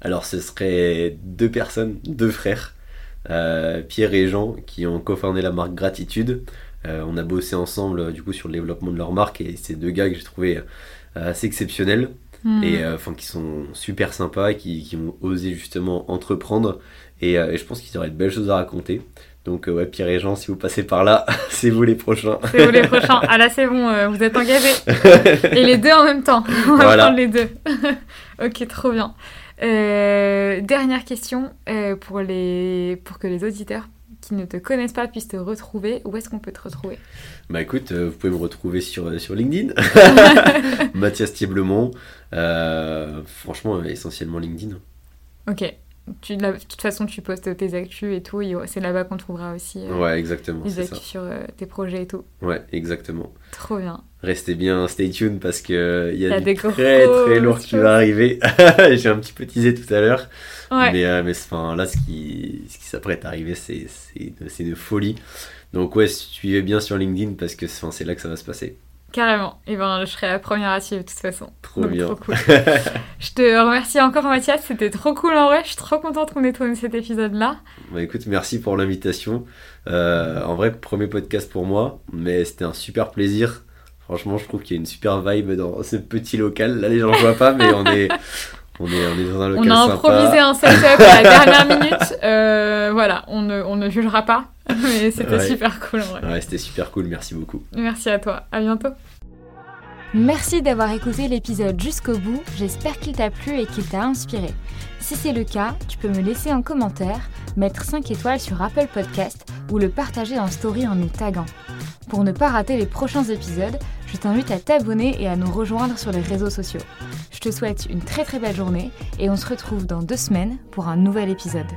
alors ce serait deux personnes, deux frères, euh, Pierre et Jean, qui ont cofondé la marque Gratitude. Euh, on a bossé ensemble du coup sur le développement de leur marque et c'est deux gars que j'ai trouvé assez exceptionnels Hmm. et euh, enfin qui sont super sympas, qui, qui ont osé justement entreprendre et, euh, et je pense qu'ils auraient de belles choses à raconter. Donc euh, ouais, Pierre et Jean, si vous passez par là, c'est vous les prochains. C'est vous les prochains. Ah là, c'est bon, euh, vous êtes engagés. Et les deux en même temps. On va Voilà. prendre les deux. ok, trop bien. Euh, dernière question euh, pour, les... pour que les auditeurs qui ne te connaissent pas puissent te retrouver. Où est-ce qu'on peut te retrouver? Bah écoute, vous pouvez me retrouver sur, sur LinkedIn, Mathias Thieblemont. Euh, franchement, essentiellement LinkedIn. Ok. Tu, de la- de toute façon, tu postes tes actus et tout. et C'est là-bas qu'on trouvera aussi euh, Ouais, exactement, les actus ça. sur euh, tes projets et tout. Ouais, exactement. Trop bien. Restez bien, stay tuned parce que euh, il y a, du des très grosses très lourd qui va arriver. J'ai un petit peu teasé tout à l'heure, Ouais. mais, euh, mais enfin, là, ce qui, ce qui s'apprête à arriver, c'est c'est de, folie. Donc ouais, suivez bien sur LinkedIn parce que enfin, c'est là que ça va se passer. Carrément. Et ben, je serai la première à suivre de toute façon. Trop Donc, bien. Trop cool. je te remercie encore Mathias, c'était trop cool en vrai. Je suis trop contente qu'on ait tourné cet épisode-là. Bah écoute, merci pour l'invitation. Euh, en vrai, premier podcast pour moi, mais c'était un super plaisir. Franchement, je trouve qu'il y a une super vibe dans ce petit local. Là, les gens ne voient pas, mais on est, on est, on est dans un On local a sympa. improvisé un setup à la dernière minute. Euh, voilà, on ne, on ne jugera pas. Mais c'était Ouais. super cool en vrai. Ouais, c'était super cool, merci beaucoup. Merci à toi. À bientôt. Merci d'avoir écouté l'épisode jusqu'au bout, j'espère qu'il t'a plu et qu'il t'a inspiré. Si c'est le cas, tu peux me laisser un commentaire, mettre 5 étoiles sur Apple Podcast ou le partager en story en nous taguant. Pour ne pas rater les prochains épisodes, je t'invite à t'abonner et à nous rejoindre sur les réseaux sociaux. Je te souhaite une très très belle journée et on se retrouve dans deux semaines pour un nouvel épisode.